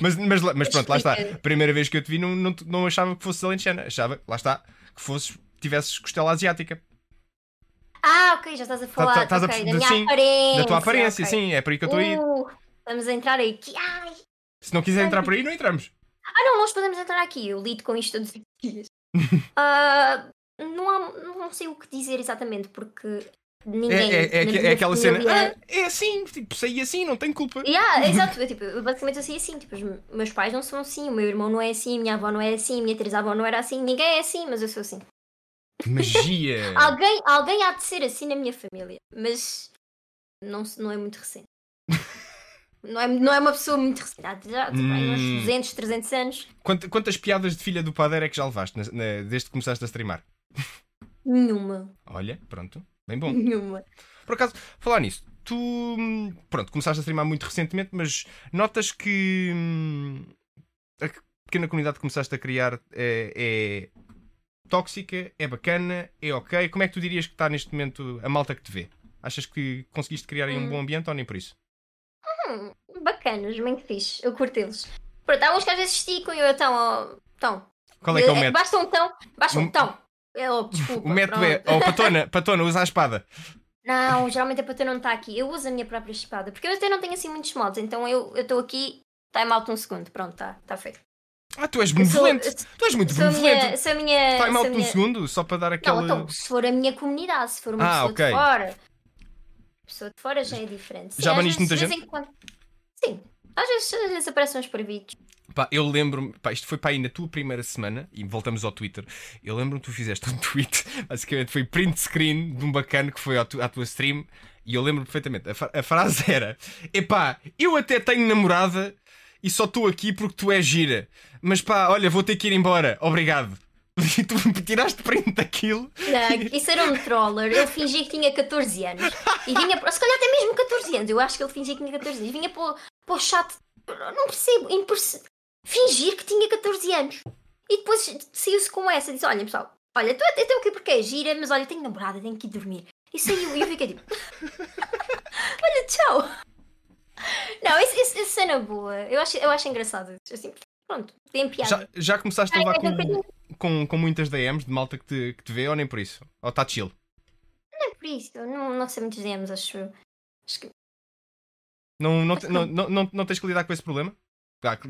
Mas, mas, mas pronto, lá está. Primeira vez que eu te vi, não, não, não achava que fosse alentejana. Achava, lá está, que fosses, tivesses costela asiática. Ah, ok, já estás a falar tá- estás a ok, perce- da minha sim, aparência. Da tua aparência, ok. sim, é por aí que eu estou a. Uh, estamos a entrar aí. Ai. Se não quiser entrar por aí, não entramos. Ah, não, nós podemos entrar aqui. Eu lido com isto todos os dias. Ah, não, há, não sei o que dizer exatamente, porque ninguém. é, é, é minha aquela cena. Ah, é assim, tipo, saí assim, não tenho culpa. Yeah, exato, eu, tipo, eu basicamente eu sei assim, tipo, os meus pais não são assim, o meu irmão não é assim, a minha avó não é assim, a minha trisavó não era assim, ninguém é assim, mas eu sou assim. Magia! Alguém, alguém há de ser assim na minha família, mas não, não é muito recente. Não é, não é uma pessoa muito recente, há já tipo, há uns Hum. 200, 300 anos, Quant- quantas piadas de filha do padeiro é que já levaste na- na- desde que começaste a streamar? nenhuma, Olha, pronto, bem bom. nenhuma. Por acaso, falar nisso, tu hum, pronto, começaste a streamar muito recentemente, mas notas que hum, a pequena comunidade que começaste a criar é, é tóxica, é bacana, é ok. Como é que tu dirias que está neste momento a malta que te vê? Achas que conseguiste criar aí um Hum. bom ambiente ou nem por isso? Hum, bacanas, bem fixe, eu curto eles. Pronto, há uns que às vezes esticam e eu então, ó, então. Qual é que é o Eh, método? Basta um tão, basta Um- um tão. É, desculpa, O método é, pronto. oh patona, patona, usa a espada. Não, geralmente a patê não está aqui. Eu uso a minha própria espada. Porque eu até não tenho assim muitos modos. Então eu estou aqui, time out um segundo. Pronto, está tá feito. Ah, tu és sou- benevolente. eu Tu és muito Sou benevolente. minha. Sou a minha, Time sou out a um minha- segundo, só para dar aquela. Não, então, se for a minha comunidade, se for uma Ah, pessoa ok. de fora. Pessoa de fora já é diferente. Sim, Já baniste vezes- muita em quando- Sim. Às vezes, às vezes aparecem uns previtos. Pá, eu lembro-me, pá, isto foi para aí na tua primeira semana, e voltamos ao Twitter. Eu lembro-me que tu fizeste um tweet, basicamente foi print screen de um bacana que foi tu- à tua stream, e eu lembro perfeitamente. A, a frase era: Epá, eu até tenho namorada e só estou aqui porque tu és gira, mas pá, olha, vou ter que ir embora, obrigado. E tu tiraste print daquilo. Não, isso era um troller. Ele fingia que tinha 14 anos. E vinha. Se calhar até mesmo 14 anos. Eu acho que ele fingia que tinha 14 anos. Vinha para, para o chat. Não percebo. imperce- Fingir que tinha 14 anos. E depois saiu-se com essa. Disse: Olha, pessoal, olha, tu até tenho que porque é gira, mas olha, tenho namorada, tenho que ir dormir. E saiu. E eu fiquei tipo: Olha, tchau. Não, isso, isso é boa. Eu acho, eu acho engraçado. Assim, pronto, tem piada. Já, já começaste a levar com, com, com muitas DMs de malta que te, que te vê ou nem por isso? Ou está chill? Não é por isso. Não, não sei muitos demos, acho. Acho que Não, não, te- não, não, não, não tens que lidar com esse problema?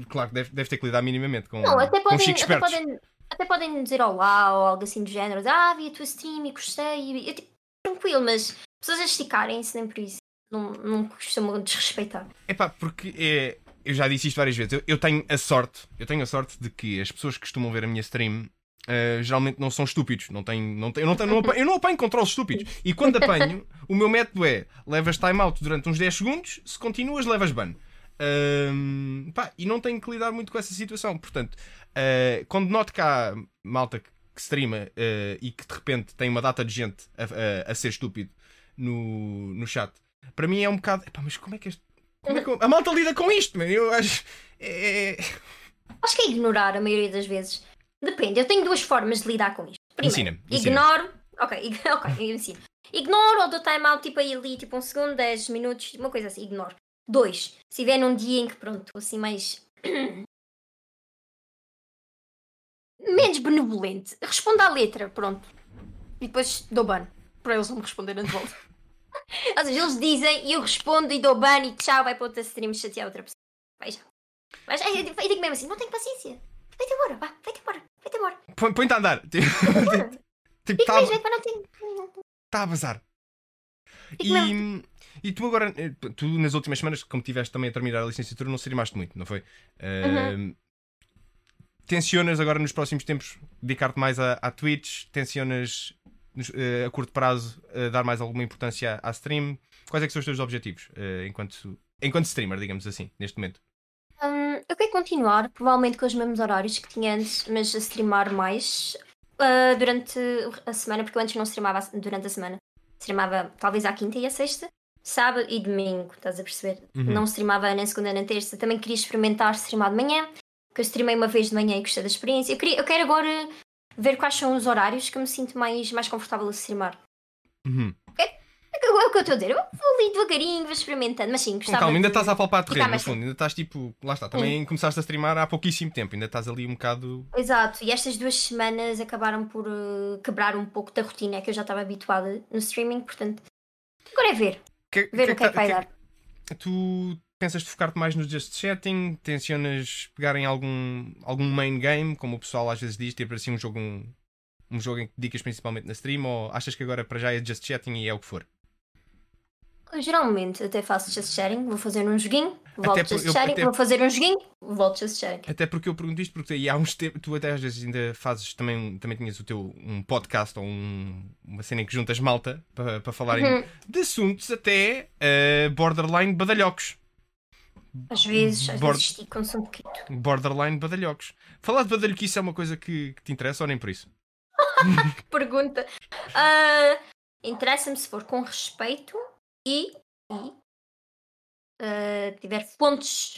Claro, que deve, deve ter que lidar minimamente com, Não, até com podem, chicos até, podem, até podem dizer olá ou algo assim do género. Ah, vi a tua stream e gostei. Eu, tipo, tranquilo, mas pessoas a esticarem-se nem por isso. Não, não costumam desrespeitar. Epá, porque é, eu já disse isto várias vezes. Eu, eu tenho a sorte, eu tenho a sorte de que as pessoas que costumam ver a minha stream eh, geralmente não são estúpidos. Não tenho, não tenho, eu, não tenho, não apanho, eu não apanho controles estúpidos. E quando apanho, o meu método é levas timeout durante uns 10 segundos, se continuas, levas ban. Ahm, pá, e não tenho que lidar muito com essa situação. Portanto, eh, quando noto que há malta que, streama eh, e que de repente tem uma data de gente a, a- a ser estúpido no, no chat, para mim é um bocado. Epá, mas como é que este. Como é que a malta lida com isto, mano? Eu acho. É, é- Acho que é ignorar a maioria das vezes. Depende, eu tenho duas formas de lidar com isto. Primeiro, ignoro. Ok, ok, ensino. Ignoro ou dou time-out tipo aí ali, tipo um segundo, 10 minutos, uma coisa assim, ignoro. Dois, se estiver num dia em que pronto, estou assim mais. menos benevolente, respondo à letra, pronto. E depois dou ban. Para eles não me responderem de volta. Ou seja, eles dizem e eu respondo e dou ban e tchau, vai para outra stream chatear outra pessoa. Veja. Mas eu digo eu digo mesmo assim, não tenho paciência. Vai-te embora, vá, vai-te embora, vai-te embora. Põe- Põe-te a andar. Tipo, tipo, Fico tá, jeito para não ter. tá a bazar. Fico E, mesmo. E tu agora, eh, tu nas últimas semanas, como tiveste também a terminar a licenciatura, não streamaste muito, não foi? Uhum. Uh, Tensionas agora nos próximos tempos dedicar-te mais à, à Twitch? Tensionas eh, a curto prazo eh, dar mais alguma importância à, à stream? Quais é que são os teus objetivos eh, enquanto, enquanto streamer, digamos assim, neste momento? Hum, eu quero continuar, provavelmente com os mesmos horários que tinha antes, mas a streamar mais ah, durante a semana, porque eu antes não streamava durante a semana. Streamava talvez à quinta e à sexta, sábado e domingo, estás a perceber? Uhum. Não streamava nem segunda nem terça. Também queria experimentar streamar de manhã, que eu streamei uma vez de manhã e gostei da experiência. Eu, queria, eu quero agora ver quais são os horários que eu me sinto mais, mais confortável a streamar. Uhum. É o que eu estou a dizer, eu vou ali devagarinho, vou experimentando, mas sim, Com gostava calma, ainda estás a palpar terreno, no fundo. Ainda estás tipo, lá está, também começaste a streamar há pouquíssimo tempo, ainda estás ali um bocado. Exato, e estas duas semanas acabaram por eh, quebrar um pouco da rotina que eu já estava habituada no streaming, portanto, agora é ver, Que, ver o que é que vai dar. Tu pensas de focar-te mais no just chatting? Tensionas pegar em algum, algum main game, como o pessoal às vezes diz, ter para si um jogo, um, um jogo em que dedicas principalmente na stream, ou achas que agora para já é just chatting e é o que for? Geralmente até faço just sharing, vou fazer um joguinho, volto Até just eu- sharing, até- vou fazer um joguinho, volto just sharing. Até porque eu pergunto isto, porque aí há uns tempos, tu até às vezes ainda fazes também, também tinhas o teu um podcast ou um- uma cena em que juntas malta para, para falarem Uhum. de assuntos até eh, borderline badalhocos. Às vezes, às Bord- vezes esticam-se um bocadinho. Borderline badalhocos. Falar de badalhoquice é uma coisa que, que te interessa ou nem por isso? Pergunta. Ah, Interessa-me se for com respeito e, e ah, tiver fontes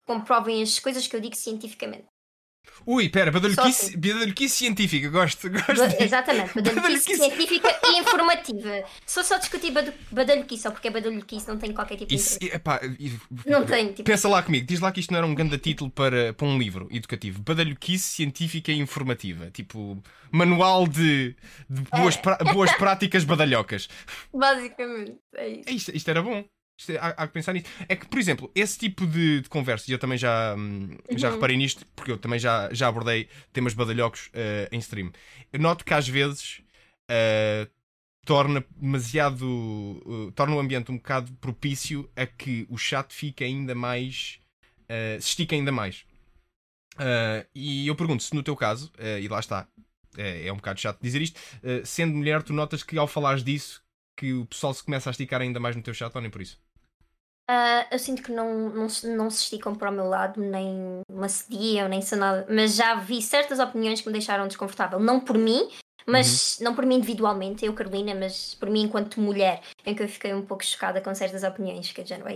que comprovem as coisas que eu digo cientificamente. Ui, pera, badalhoquice, assim. badalhoquice científica, gosto, gosto. Ba-. Exatamente, badalhoquice Badalhoquice. científica e informativa. Se for só discutir badalhoquice só porque é badalhoquice, não tenho qualquer tipo de Isso, interesse. epá, Não tenho, tipo. Pensa lá comigo, diz lá que isto não era um grande título para, para um livro educativo. Badalhoquice científica e informativa. Tipo, manual de, de boas, É. pra- boas práticas badalhocas. Basicamente, é isso. É Isto, isto era bom. É- há, há que pensar nisso. É que, por exemplo, esse tipo de, de conversas, e eu também já, hum, já Uhum. reparei nisto, porque eu também já, já abordei temas badalhocos eh, em stream. Eu noto que às vezes eh, torna demasiado. eh, torna o ambiente um bocado propício a que o chat fique ainda mais. se estique ainda mais. E eu pergunto se no teu caso, e lá está, é, é um bocado chato dizer isto, sendo mulher, tu notas que ao falares disso, que o pessoal se começa a esticar ainda mais no teu chat ou nem por isso? Ah, eu sinto que não, não, se- não se esticam para o meu lado, nem me assediam, nem são nada. Mas já vi certas opiniões que me deixaram desconfortável. Não por mim, mas não por mim individualmente, eu, Carolina, mas por mim enquanto mulher, em que eu fiquei um pouco chocada com certas opiniões. Que eu já não.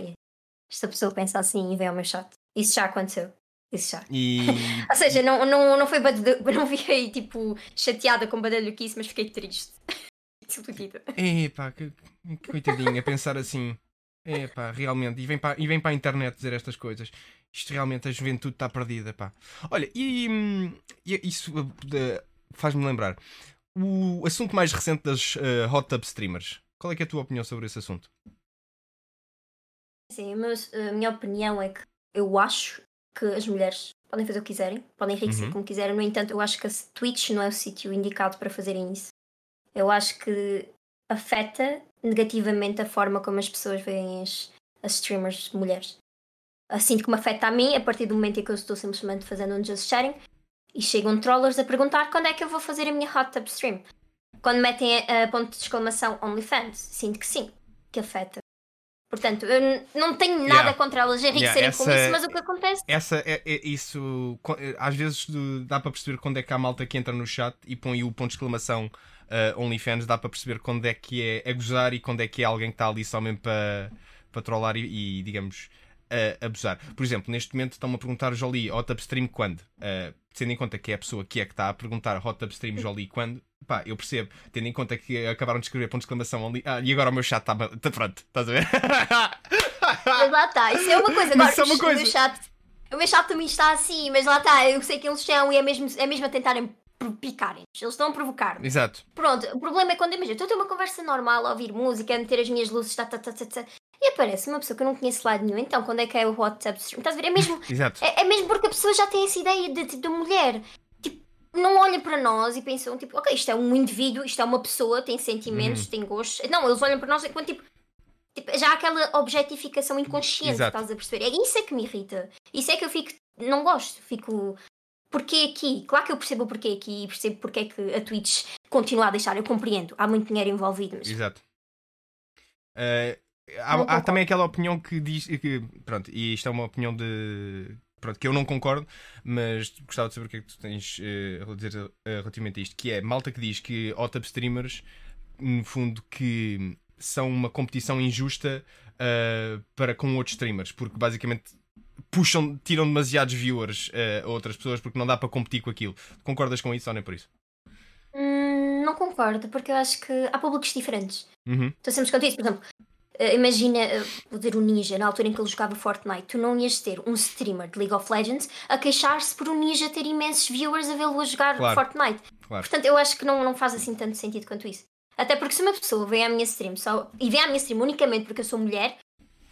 Esta pessoa pensa assim e vem ao meu chat. Isso já aconteceu. Isso já. E. Ou seja, não, não, não foi badalho, não fiquei tipo chateada com badalhoquice, mas fiquei triste. Desiludida. Epá, que, que coitadinha, pensar assim. Epá, realmente. E vem, para, e vem para a internet dizer estas coisas. Isto realmente, a juventude está perdida, pá. Olha, e, hum, e isso uh, faz-me lembrar. O assunto mais recente das uh, hot tub streamers. Qual é, é a tua opinião sobre esse assunto? Sim, mas a minha opinião é que eu acho que as mulheres podem fazer o que quiserem, podem enriquecer Uhum. como quiserem, no entanto, eu acho que a Twitch não é o sítio indicado para fazerem isso. Eu acho que afeta negativamente a forma como as pessoas veem as, as streamers mulheres. Assim como afeta a mim, a partir do momento em que eu estou simplesmente fazendo um just sharing e chegam trollers a perguntar quando é que eu vou fazer a minha hot tub stream. Quando metem a, a ponto de exclamação OnlyFans, sinto que sim, que afeta. Portanto, eu não tenho nada Yeah. contra elas enriquecerem Yeah, com isso, mas o que acontece Essa é, é- isso. eh, Às vezes dá para perceber quando é que há malta que entra no chat e põe o ponto de exclamação uh, OnlyFans, dá para perceber quando é que é a gozar e quando é que é alguém que está ali só mesmo para, para trollar e, e, digamos, a abusar. Por exemplo, neste momento estão-me a perguntar Jolie Hot Upstream quando? Uh, tendo em conta que é a pessoa que é que está a perguntar Hot Upstream Jolie quando, pá, eu percebo, tendo em conta que acabaram de escrever ponto de exclamação ali. Ah, e agora o meu chat está tá pronto, estás a ver? Mas lá está, isso é uma coisa. Agora, isso é uma o coisa. meu chat, o meu chat também está assim, mas lá está, eu sei que eles são e é mesmo, é mesmo a tentarem picarem-nos. Eles estão a provocar-me. Exato. Pronto, o problema é quando, imagina, estou a ter uma conversa normal, a ouvir música, a meter as minhas luzes, tá, tá, tá, tá, tá, e aparece uma pessoa que eu não conheço de lado nenhum. Então, quando é que é o WhatsApp stream? Estás a ver? É mesmo, Exato. é, é mesmo porque a pessoa já tem essa ideia de, tipo, da mulher. Tipo, não olha para nós e pensam, tipo, ok, isto é um indivíduo, isto é uma pessoa, tem sentimentos, tem gostos. Não, eles olham para nós enquanto, tipo, tipo, já há aquela objetificação inconsciente, Exato. estás a perceber? É isso é que me irrita. Isso é que eu fico, não gosto, fico. Porquê aqui? Claro que eu percebo o porquê aqui e percebo porque é que a Twitch continua a deixar, eu compreendo. Há muito dinheiro envolvido, mas Exato. Eh, há, há também aquela opinião que diz que, pronto, e isto é uma opinião de pronto, que eu não concordo, mas gostava de saber o que é que tu tens eh, a dizer eh, relativamente a isto, que é malta que diz que hot-up streamers, no fundo, que são uma competição injusta eh, para com outros streamers, porque basicamente puxam, tiram demasiados viewers eh, a outras pessoas porque não dá para competir com aquilo. Concordas com isso ou nem por isso? Hum, não concordo, porque eu acho que há públicos diferentes. Uhum. Estou sempre quanto isso. Por exemplo, eh, imagina, eh, vou dizer o Ninja, na altura em que ele jogava Fortnite, tu não ias ter um streamer de League of Legends a queixar-se por um Ninja ter imensos viewers a vê-lo a jogar Claro. Fortnite. Claro. Portanto, eu acho que não, não faz assim tanto sentido quanto isso. Até porque se uma pessoa vem à minha stream só, e vem à minha stream unicamente porque eu sou mulher,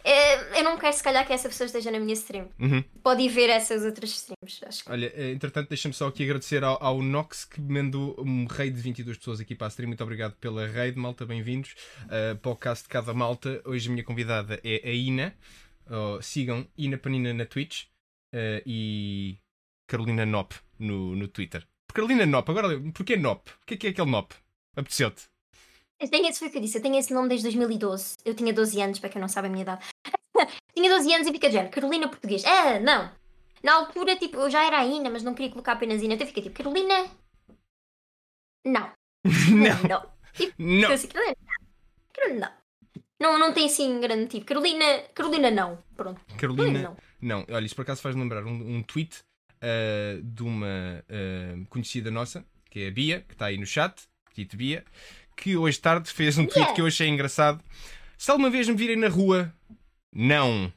eu não quero se calhar que essa pessoa esteja na minha stream. Uhum. Pode ir ver essas outras streams. Acho que Olha, eh, entretanto, deixa-me só aqui agradecer ao, ao Nox que mandou um raid de 22 pessoas aqui para a stream. Muito obrigado pela raid, malta, bem-vindos. Uh, podcast de cada malta. Hoje a minha convidada é a Ina. Oh, sigam Ina Panina na Twitch uh, e Carolina Nop no, no Twitter. Carolina Nop, agora porquê Nop? O que é que é aquele Nop? Apeteceu-te? Eu tenho esse, foi o que eu disse, eu tenho esse nome desde 2012. Eu tinha 12 anos, para quem não sabe a minha idade. Tinha 12 anos e fica de género, Carolina Português. Ah, não. Na altura, tipo, eu já era a Ina, mas não queria colocar apenas Ina. Então fica tipo, Carolina. Não. Não, Não. Tipo, não. eu assim, Carolina. Carolina, não. Não, não tem assim grande tipo. Carolina. Carolina, não. Pronto. Carolina, Carolina, não. Não, olha, isso por acaso faz lembrar um, um tweet uh, de uma uh, conhecida nossa, que é a Bia, que está aí no chat, Tito Bia, que hoje tarde fez um tweet Bia. que eu achei engraçado. Se alguma vez me virem na rua, não.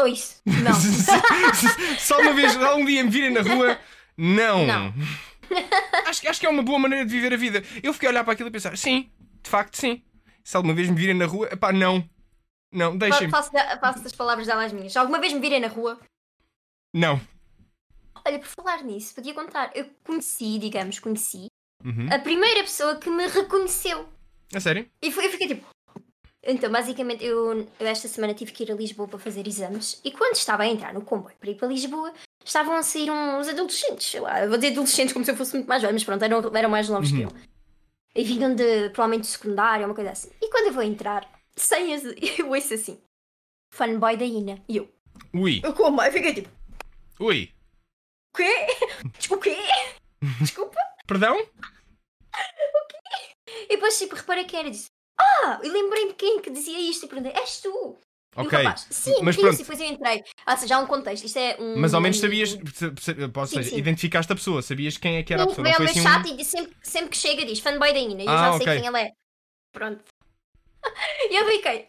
Ou isso. Não. se, alguma vez, algum dia me virem na rua, não. Não. acho, que- acho que é uma boa maneira de viver a vida. Eu fiquei a olhar para aquilo e pensar, sim, de facto, sim. Se alguma vez me virem na rua, pá, não. Não, deixem-me. faço, faço as palavras dela às minhas. Se alguma vez me virem na rua. Não. Olha, por falar nisso, podia contar. Eu conheci, digamos, conheci Uhum. a primeira pessoa que me reconheceu. A sério? E foi, eu fiquei tipo. Então, basicamente, eu, eu esta semana tive que ir a Lisboa para fazer exames. E quando estava a entrar no comboio para ir para Lisboa, estavam a sair uns adolescentes. Sei lá, vou dizer adolescentes como se eu fosse muito mais velho, mas pronto, eram, eram mais novos que eu. E vinham de, provavelmente, do secundário, uma coisa assim. E quando eu vou entrar, sem as, eu ouço assim: fanboy da Ina. E eu, Ui, eu como? Eu fiquei tipo: ui. o quê? Desculpa, o quê? Desculpa. Perdão? E depois, tipo, reparei que era disso. Ah, eu lembrei-me quem que dizia isto e perguntei: és tu? E Ok. rapaz, sim, Mas pronto. e depois eu entrei. Ah, seja, há um contexto. Isto é um. Mas ao menos sabias, ou seja, sim. identificaste a pessoa, sabias quem é que era a Sim, pessoa. veio Não foi meu assim um... chat e diz- sempre, sempre que chega diz fanboy da Ina. E eu Ah, já ok. sei quem ela é. Pronto. E eu fiquei.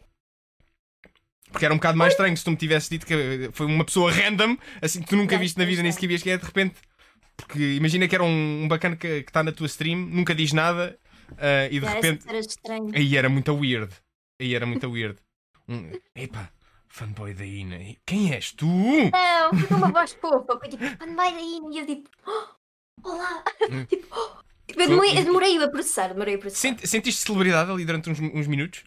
Porque era um bocado mais estranho se tu me tivesse dito que foi uma pessoa random, assim que tu nunca Não, viste na vida, nem sequer vias que é de repente. Porque imagina que era um, um bacana que está na tua stream, nunca diz nada ah, e de Era, repente. era estranho. Aí era muito weird. Aí era muito weird. Um, epá, fanboy da Ina. Quem és tu? Não, foi uma voz fofa. Foi tipo, fanboy da Ina. E eu tipo, "Oh, olá. Hum. tipo, "Oh." Eu demorei, a processar. Demorei a processar. Sent- sentiste celebridade ali durante uns, uns minutos?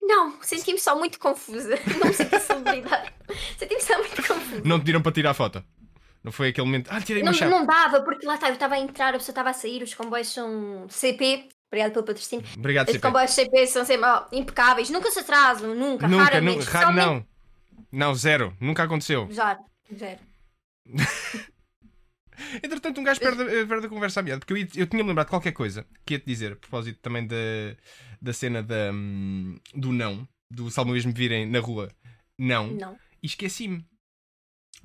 Não, senti-me só muito confusa. Não me senti celebridade. Senti-me só muito confusa. Não te pediram para tirar foto? Não foi aquele momento. Ah, tirei uma Não, chave. não dava, porque lá está, eu estava a entrar, a pessoa estava a sair, os comboios são CP. Obrigado pelo patrocínio. Obrigado, Os CP. comboios CP são sempre impecáveis, nunca se atrasam, nunca, Nunca, raramente. nunca, raro, não. Não, zero. Nunca aconteceu. Já, zero. Entretanto, um gajo perde, perde a conversa à meada, porque eu, ia- eu tinha-me lembrado de qualquer coisa que ia-te dizer, a propósito também da, da cena da, hum, do não, do me virem na rua, não, Não. e esqueci-me.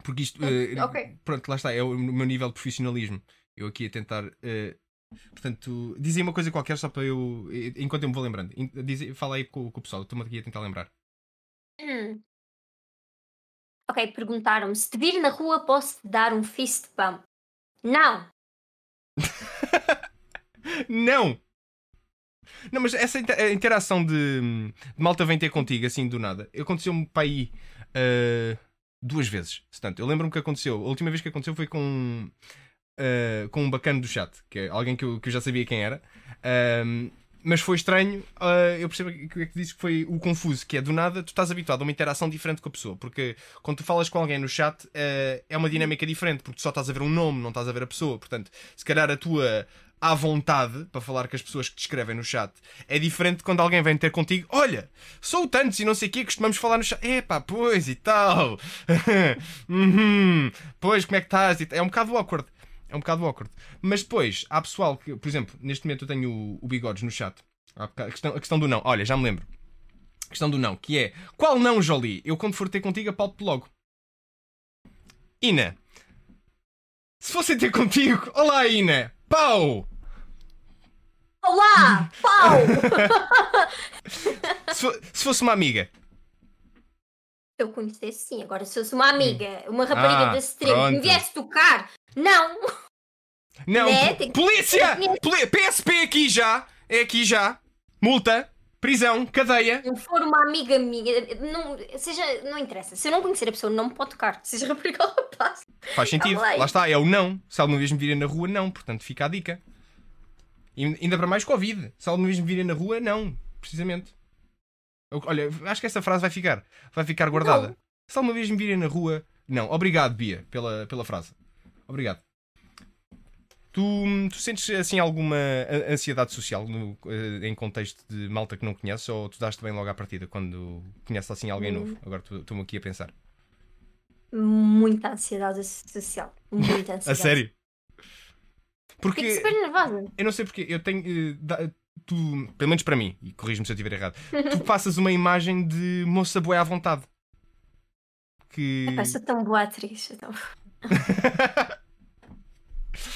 Porque isto, Hum, eh, ok. pronto, lá está, é o meu nível de profissionalismo. Eu aqui a tentar. eh, portanto, dizem uma coisa qualquer só para eu. eh, Enquanto eu me vou lembrando. Diz, fala aí com, com o pessoal, estou-me aqui a tentar lembrar. Hum. Ok, perguntaram-me: se te vir na rua, posso te dar um fist bump? Não! Não! Não, mas essa interação de, de malta vem ter contigo assim do nada, aconteceu-me para aí ah, duas vezes. Portanto, eu lembro-me que aconteceu. A última vez que aconteceu foi com, ah, com um bacana do chat, que é alguém que eu, que eu já sabia quem era. Ahm, mas foi estranho, ah, eu percebo que é que dizes que foi o confuso, que é do nada, tu estás habituado a uma interação diferente com a pessoa, porque quando tu falas com alguém no chat ah, é uma dinâmica diferente, porque tu só estás a ver um nome, não estás a ver a pessoa, portanto, se calhar a tua à vontade para falar com as pessoas que te escrevem no chat é diferente quando alguém vem ter contigo. Olha, sou o Tantos e não sei o que, costumamos falar no chat. Epá, pois e tal. Uhum, pois, como é que estás? É um bocado awkward. É um bocado awkward. Mas depois, há pessoal que, por exemplo, neste momento eu tenho o, o Bigodes no chat. A questão, a questão do não. Olha, já me lembro. A questão do não, que é qual não, Jolie? Eu quando for ter contigo, apalpo logo. Ina. Se fosse ter contigo, olá, Ina. Pau! Olá! Pau! Se, se fosse uma amiga. Se eu conhecesse, sim. Agora, se fosse uma amiga, uma rapariga Ah, da stream, me viesse tocar, não! Não, Né? polícia! Poli- PSP aqui já! É aqui já! Multa, prisão, cadeia. Se for uma amiga minha, não, seja, não interessa. Se eu não conhecer a pessoa, não me pode tocar. Seja rapariga ou rapaz. Faz sentido. Lá está, é o não. Se alguma vez me virem na rua, não. Portanto, fica a dica. E ainda para mais Covid. Se alguma vez me virem na rua, não. Precisamente. Eu- Olha, acho que essa frase vai ficar. Vai ficar guardada. Não. Se alguma vez me virem na rua, não. Obrigado, Bia, pela, pela frase. Obrigado. Tu, tu sentes assim alguma ansiedade social no- eh, em contexto de malta que não conheces ou tu daste bem logo à partida quando conheces assim alguém Hum. novo? Agora estou-me aqui a pensar. Muita ansiedade social. Muita ansiedade. A sério? Fico Porque super nervosa. eu não sei porque eu tenho. eh, tu, pelo menos para mim, e corrijo-me se eu estiver errado, tu passas uma imagem de moça boa à vontade. Que. Epá, sou tão boa atriz. Então...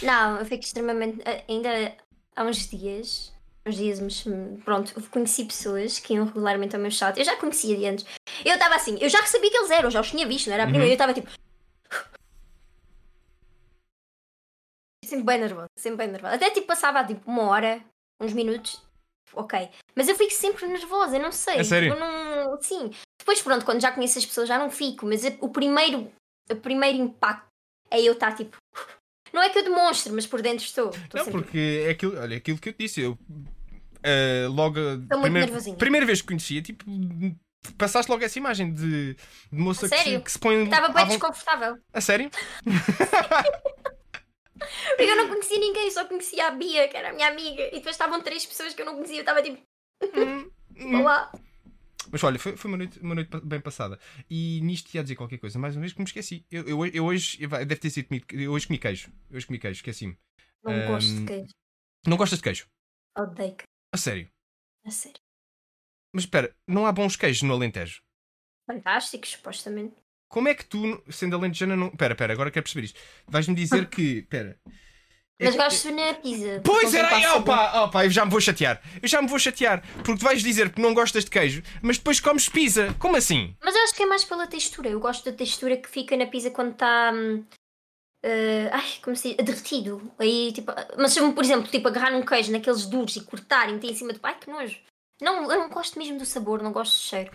não, eu fico extremamente. eh, Ainda há uns dias. Uns dias, mas hum, pronto, eu conheci pessoas que iam regularmente ao meu chat. Eu já conhecia de antes. Eu estava assim, eu já sabia que eles eram, eu já os tinha visto, não era a primeira. Uhum. Eu estava tipo. Sempre bem nervosa, sempre bem nervosa. Até tipo passava tipo uma hora, uns minutos, ok. Mas eu fico sempre nervosa, eu não sei. É sério? Eu não. Sim. Depois, pronto, quando já conheço as pessoas já não fico, mas o primeiro, o primeiro impacto é eu estar tipo. Não é que eu demonstre, mas por dentro estou. estou Não, sempre- porque é aquilo, olha, aquilo que eu te disse. Eu, eh, logo. muito primeira, primeira vez que conhecia, tipo. Passaste logo essa imagem de, de moça que se, que se põe. Estava bem desconfortável. A sério? Porque eu não conhecia ninguém, só conhecia a Bia, que era a minha amiga. E depois estavam três pessoas que eu não conhecia. Eu estava tipo, Hum. olá. Mas olha, foi, foi uma, noite, uma noite bem passada. E nisto ia dizer qualquer coisa, mais uma vez que me esqueci. Eu, eu, eu hoje. deve ter sido comido. Eu hoje comi queijo. Eu hoje comi queijo, esqueci-me. Não Ahm, gosto de queijo. Não gostas de queijo? Odeio queijo. A sério. A sério. Mas espera, não há bons queijos no Alentejo. Fantásticos, supostamente. Como é que tu, sendo alentejana, não. Espera, espera, agora quero perceber isto. Vais-me dizer que. Espera. Mas gosto na pizza. Pois tem era aí, opa, opa, eu já me vou chatear. Eu já me vou chatear. Porque tu vais dizer que não gostas de queijo, mas depois comes pizza. Como assim? Mas acho que é mais pela textura. Eu gosto da textura que fica na pizza quando está. hum, eh, ai, como se diz? Derretido. Aí, tipo, mas se eu, por exemplo, tipo, agarrar um queijo naqueles duros e cortar e meter em cima do. Ai, que nojo. Não, eu não gosto mesmo do sabor, não gosto do cheiro.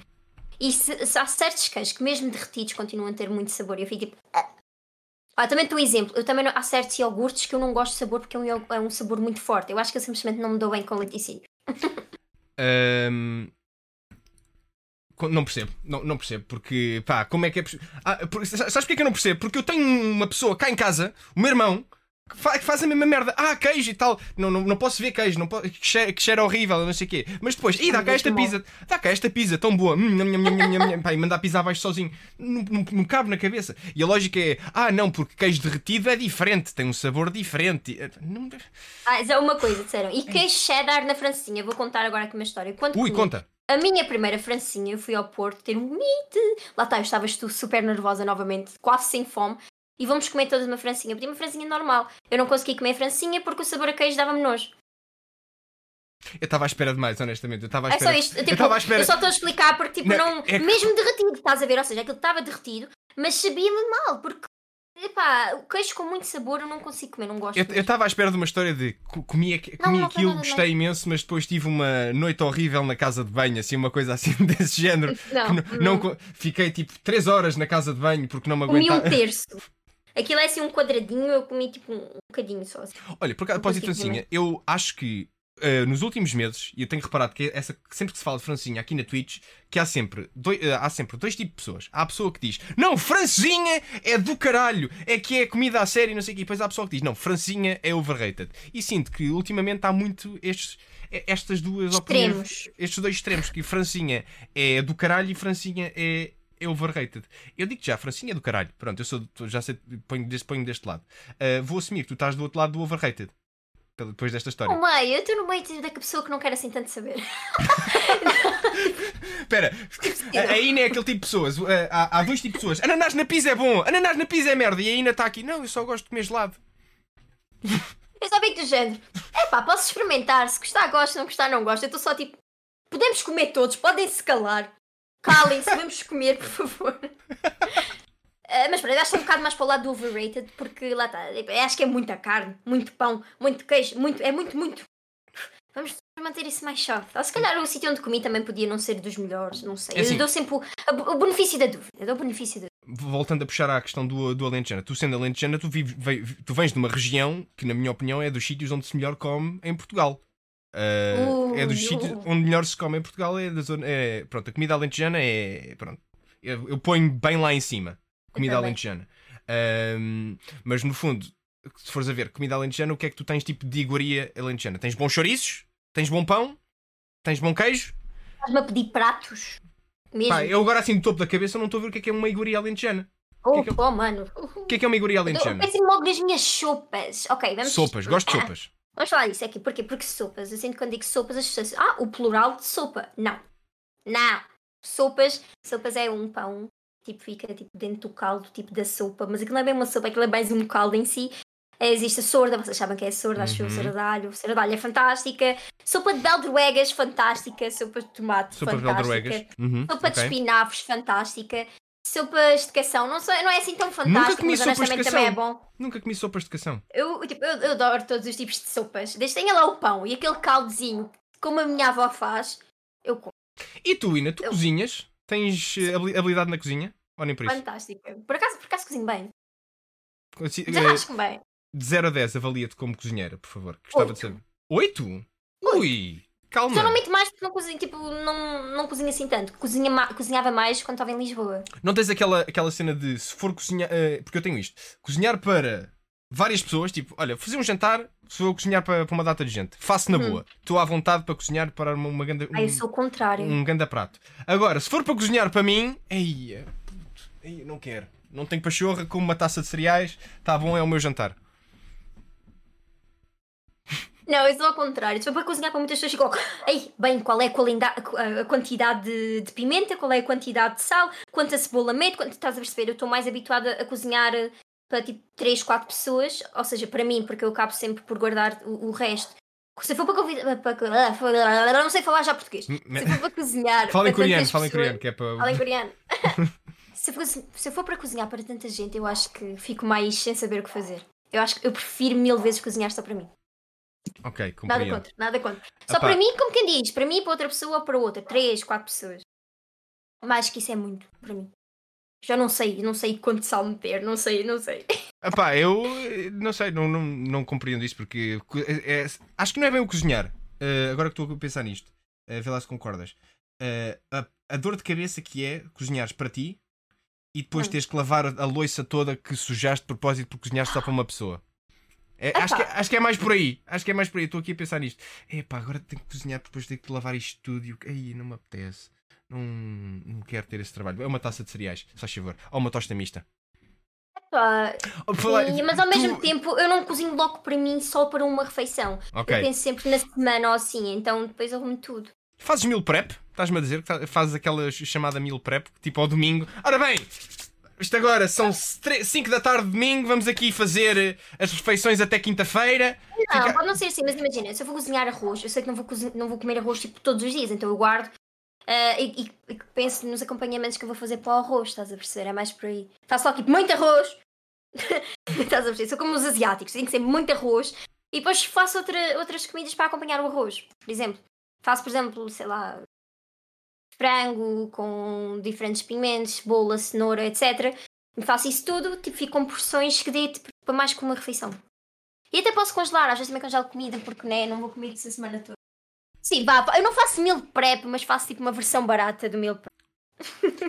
E se, se há certos queijos que, mesmo derretidos, continuam a ter muito sabor, eu fico tipo. "Ah." Ah, também dou um exemplo. Eu também não, há certos iogurtes que eu não gosto de sabor porque é um, é um sabor muito forte. Eu acho que eu simplesmente não me dou bem com laticínios. Ahm, co- Não percebo, não, não percebo, porque pá, como é que é possível? Ah, sabes porquê que eu não percebo? Porque eu tenho uma pessoa cá em casa, o meu irmão, fa- faz a mesma merda. Ah, queijo e tal. Não, não, não posso ver queijo, não posso, que, cheira, que cheira horrível, não sei o quê. Mas depois, ih, dá cá esta pizza, dá cá esta pizza tão boa. Hum, nham, nham, nham, nham, nham, nham. Pá, e mandar a pizza abaixo sozinho. Não, não, não cabe na cabeça. E a lógica é, ah, não, porque queijo derretido é diferente, tem um sabor diferente. Eh, Não- Ah, mas é uma coisa, disseram. E queijo cheddar na francinha. Vou contar agora aqui uma história. Quando Ui, comi conta. A minha primeira francinha, eu fui ao Porto ter um meet. Lá está, eu estava tu super nervosa novamente, quase sem fome. E vamos comer todas uma francinha. Pedi uma francinha normal. Eu não consegui comer francinha porque o sabor a queijo dava-me nojo. Eu estava à espera demais, honestamente. Eu estava à É espera. só isto. Tipo, eu à espera. eu só estou a explicar porque, tipo, Não, não. é Mesmo derretido, estás a ver? Ou seja, aquilo estava derretido, mas sabia-me mal, porque. Epá, o queijo com muito sabor eu não consigo comer, não gosto. Eu estava à espera de uma história de co- comi, comi não foi aquilo, gostei imenso, mas depois tive uma noite horrível na casa de banho, assim, uma coisa assim desse género. Não, não. não fiquei tipo 3 horas na casa de banho porque não me Comi um aguentava. terço. Aquilo é assim um quadradinho, eu comi tipo um, bocadinho só. Assim. Olha, por acaso, após de Francinha, eu acho que uh, nos últimos meses, e eu tenho reparado que essa, sempre que se fala de Francinha aqui na Twitch, que há sempre, doi- uh, há sempre dois tipos de pessoas. Há a pessoa que diz, não, Francinha é do caralho, é que é comida à série, não sei o quê. E depois há a pessoa que diz, não, Francinha é overrated. E sinto que ultimamente há muito estes, eh, estas duas opiniões. Extremos. Estes dois extremos, que Francinha é do caralho e Francinha é. É overrated. Eu digo já, Francinha é do caralho. Pronto, eu sou, já sei, ponho deste, ponho deste lado. Uh, vou assumir que tu estás do outro lado do overrated. Depois desta história. No meio, eu estou no meio da pessoa que não quer assim tanto saber. Espera, a, a Ina é aquele tipo de pessoas. uh, há, há dois tipos de pessoas. Ananás na pizza é bom, ananás na pizza é merda. E a Ina está aqui. Não, eu só gosto de comer gelado. Eu só fico do género. Epá, posso experimentar. Se gostar, gosto. Se não gostar, não gosto. Eu estou só tipo. Podemos comer todos, podem se calar. Calem-se, vamos comer, por favor. Ah, mas pronto, acho que é um bocado mais para o lado do overrated, porque lá está. Eu acho que é muita carne, muito pão, muito queijo, muito, é muito, muito. Vamos manter isso mais soft. Ou se calhar o sítio onde comi também podia não ser dos melhores, não sei. É assim. Eu dou sempre o, a- o benefício da dúvida. Eu dou o benefício da Voltando a puxar à questão do, do Alentejano. Tu sendo Alentejana, tu, vives, tu vens de uma região que, na minha opinião, é dos sítios onde se melhor come em Portugal. Uh, é dos sítios onde melhor se come em Portugal. É da zona, é, pronto, a comida alentejana é. Pronto, eu, eu ponho bem lá em cima. Comida alentejana. Um, mas no fundo, se fores a ver comida alentejana, o que é que tu tens tipo de iguaria alentejana? Tens bons chouriços? Tens bom pão? Tens bom queijo? Estás-me a pedir pratos. Mesmo. Pá, eu agora assim do topo da cabeça não estou a ver o que é que é uma iguaria alentejana. oh, que é que eu- oh, mano. O que é que é uma iguaria Eu alentejana? pensei logo nas minhas sopas. Ok, vamos. Sopas, gosto de sopas. Vamos falar disso aqui. Porquê? Porque sopas, eu sinto que quando digo sopas, as pessoas ah, o plural de sopa. Não. Não. Sopas, sopas é um pão, tipo, fica tipo, dentro do caldo, tipo da sopa, mas aquilo não é bem uma sopa, aquilo é mais um caldo em si. É, existe a sorda, vocês sabem que é a sorda, acho que Uhum. sorda de alho. A sorda de alho é fantástica. Sopa de beldroegas, fantástica. Sopa de tomate, Sopa de fantástica. beldroegas. Uhum, Sopa de ok. espinafres, fantástica. Sopas de cação, não, sei, não é assim tão fantástico, comi mas sopas de honestamente também é bom. Nunca comi sopas de cação. Eu, tipo, eu, eu adoro todos os tipos de sopas. Desde tenha lá o pão e aquele caldozinho, como a minha avó faz, eu como. E tu, Ina, tu Eu- cozinhas? Tens eh, habili- habilidade na cozinha? Ou nem por isso? Fantástica. Por acaso, por acaso cozinho bem. Já eh, acho que bem. De 0 a 10, avalia-te como cozinheira, por favor. Gostava de Oito. saber. 8? Ui! Calma. Só não minto mais porque não cozinho, tipo, não, não cozinho assim tanto. Cozinha ma- cozinhava mais quando estava em Lisboa. Não tens aquela, aquela cena de se for cozinhar. eh, porque eu tenho isto. Cozinhar para várias pessoas, tipo, olha, fazer um jantar, se eu cozinhar para, para uma data de gente, faço na Uhum. boa. Estou à vontade para cozinhar para uma, uma ganda. Ah, eu um- sou o contrário. um ganda prato. Agora, se for para cozinhar para mim, aí, puto, aí não quero. Não tenho pachorra, como uma taça de cereais, tá bom, é o meu jantar. Não, eu sou ao contrário. Se for para cozinhar para muitas pessoas, fico, ei, bem, qual é a, quantidade de, de pimenta, qual é a quantidade de sal, quanta cebola meto, quanto estás a perceber? Eu estou mais habituada a cozinhar eh, para tipo 3, 4 pessoas, ou seja, para mim, porque eu acabo sempre por guardar o, o resto. Se for para convidar. Para, para, não sei falar já português. Se for para cozinhar. Fala em coreano, fala em coreano, que é para. Fala em coreano. se, for, se for para cozinhar para tanta gente, eu acho que fico mais sem saber o que fazer. Eu acho que eu prefiro mil vezes cozinhar só para mim. Ok, Nada compreendo. contra, nada contra. Só Epá. para mim, como quem diz, para mim, para outra pessoa ou para outra. Três, quatro pessoas. Mais que isso é muito para mim. Já não sei, não sei quanto sal meter, não sei, não sei. Epá, eu não sei, não, não, não compreendo isso porque é- é- acho que não é bem o cozinhar. Eh, agora que estou a pensar nisto, uh, vê lá se concordas. Eh, a, a dor de cabeça que é cozinhares para ti e depois Hum. teres que lavar a, a louça toda que sujaste de propósito por cozinhares só para uma pessoa. É, acho, que, acho que é mais por aí. Acho que é mais por aí. Estou aqui a pensar nisto. Epá, agora tenho que cozinhar depois tenho que lavar isto tudo. e Ai, não me apetece. Não, não quero ter esse trabalho. É uma taça de cereais, só favor. Ou uma tosta mista. Falar- sim, mas ao tu- mesmo tempo eu não cozinho logo para mim só para uma refeição. Ok. Eu penso sempre na semana ou assim, então depois eu como tudo. Fazes meal prep? Estás-me a dizer que fazes aquela chamada meal prep, tipo ao domingo. Ora bem, isto agora são 5 da tarde de domingo, vamos aqui fazer eh, as refeições até quinta-feira. Não, Fica- pode não ser assim, mas imagina, se eu vou cozinhar arroz, eu sei que não vou, não vou comer arroz tipo todos os dias, então eu guardo e, e- e penso nos acompanhamentos que eu vou fazer para o arroz, estás a perceber? É mais por aí. Faço só tipo muito arroz, estás a perceber? Sou como os asiáticos, tem que ser muito arroz e depois faço outra- outras comidas para acompanhar o arroz. Por exemplo, faço, por exemplo, sei lá, frango com diferentes pimentos, cebola, cenoura, etc. E faço isso tudo, tipo, fico com porções que dê tipo, para mais que uma refeição. E até posso congelar, às vezes também congelo comida, porque né, não vou comer isso a semana toda. Sim, vá, eu não faço meal prep, mas faço tipo uma versão barata do meal prep.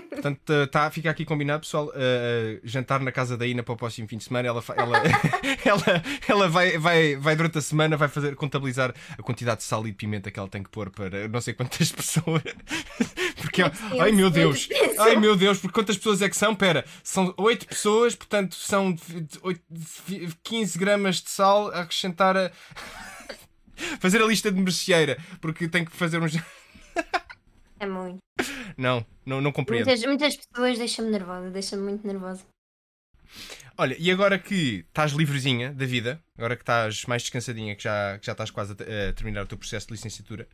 Portanto, tá, fica aqui combinado, pessoal. eh, jantar na casa da Ina para o próximo fim de semana. Ela, ela, ela, ela vai, vai, vai durante a semana vai fazer, contabilizar a quantidade de sal e de pimenta que ela tem que pôr para não sei quantas pessoas. Porque, ai meu Deus, ai meu Deus, porque quantas pessoas é que são? Pera, são 8 pessoas, portanto são de- de- oito- de 15 gramas de sal a acrescentar a. Fazer a lista de merceeira, porque tem que fazer uns. É muito. Não, não, não compreendo. Muitas, muitas pessoas deixam-me nervosa, deixam-me muito nervosa. Olha, e agora que estás livrezinha da vida, agora que estás mais descansadinha, que já, que já estás quase a, a terminar o teu processo de licenciatura,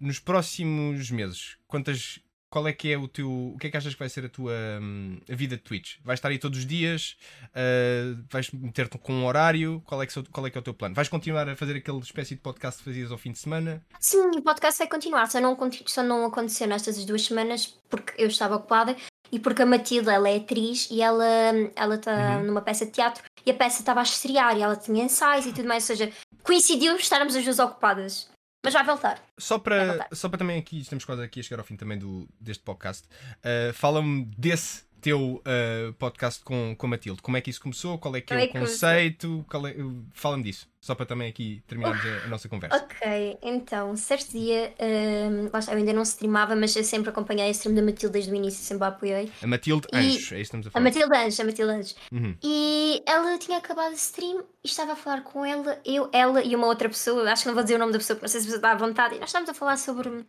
nos próximos meses, quantas, qual é que é o teu. O que é que achas que vai ser a tua hum, a vida de Twitch? Vais estar aí todos os dias? Ah, vais meter-te com um horário? Qual é, que, qual é que é o teu plano? Vais continuar a fazer aquele espécie de podcast que fazias ao fim de semana? Sim, o podcast vai continuar, só não, só não aconteceu nestas duas semanas porque eu estava ocupada e porque a Matilda ela é atriz e ela ela está Uhum. numa peça de teatro e a peça estava a estrear e ela tinha ensaios e tudo mais, ou seja, coincidiu estarmos as duas ocupadas. Mas vai voltar. Só para, verdade. só para também aqui, estamos quase aqui a chegar ao fim também do, deste podcast. Uh, Fala-me desse teu uh, podcast com, com a Matilde. Como é que isso começou? Qual é que é, é o conceito? É- Fala-me disso. Só para também aqui terminarmos a, a nossa conversa. Ok, então, certo dia, hum, lá está, eu ainda não streamava, mas eu sempre acompanhei a stream da Matilda desde o início, sempre a apoiei. A Matilde E- Anjos, é isso que estamos a A falar. Matilda Anjos, a Matilda Anjos. Uhum. E ela tinha acabado de stream e estava a falar com ela, eu, ela e uma outra pessoa, acho que não vou dizer o nome da pessoa, porque não sei se a pessoa está à vontade, e nós estávamos a falar sobre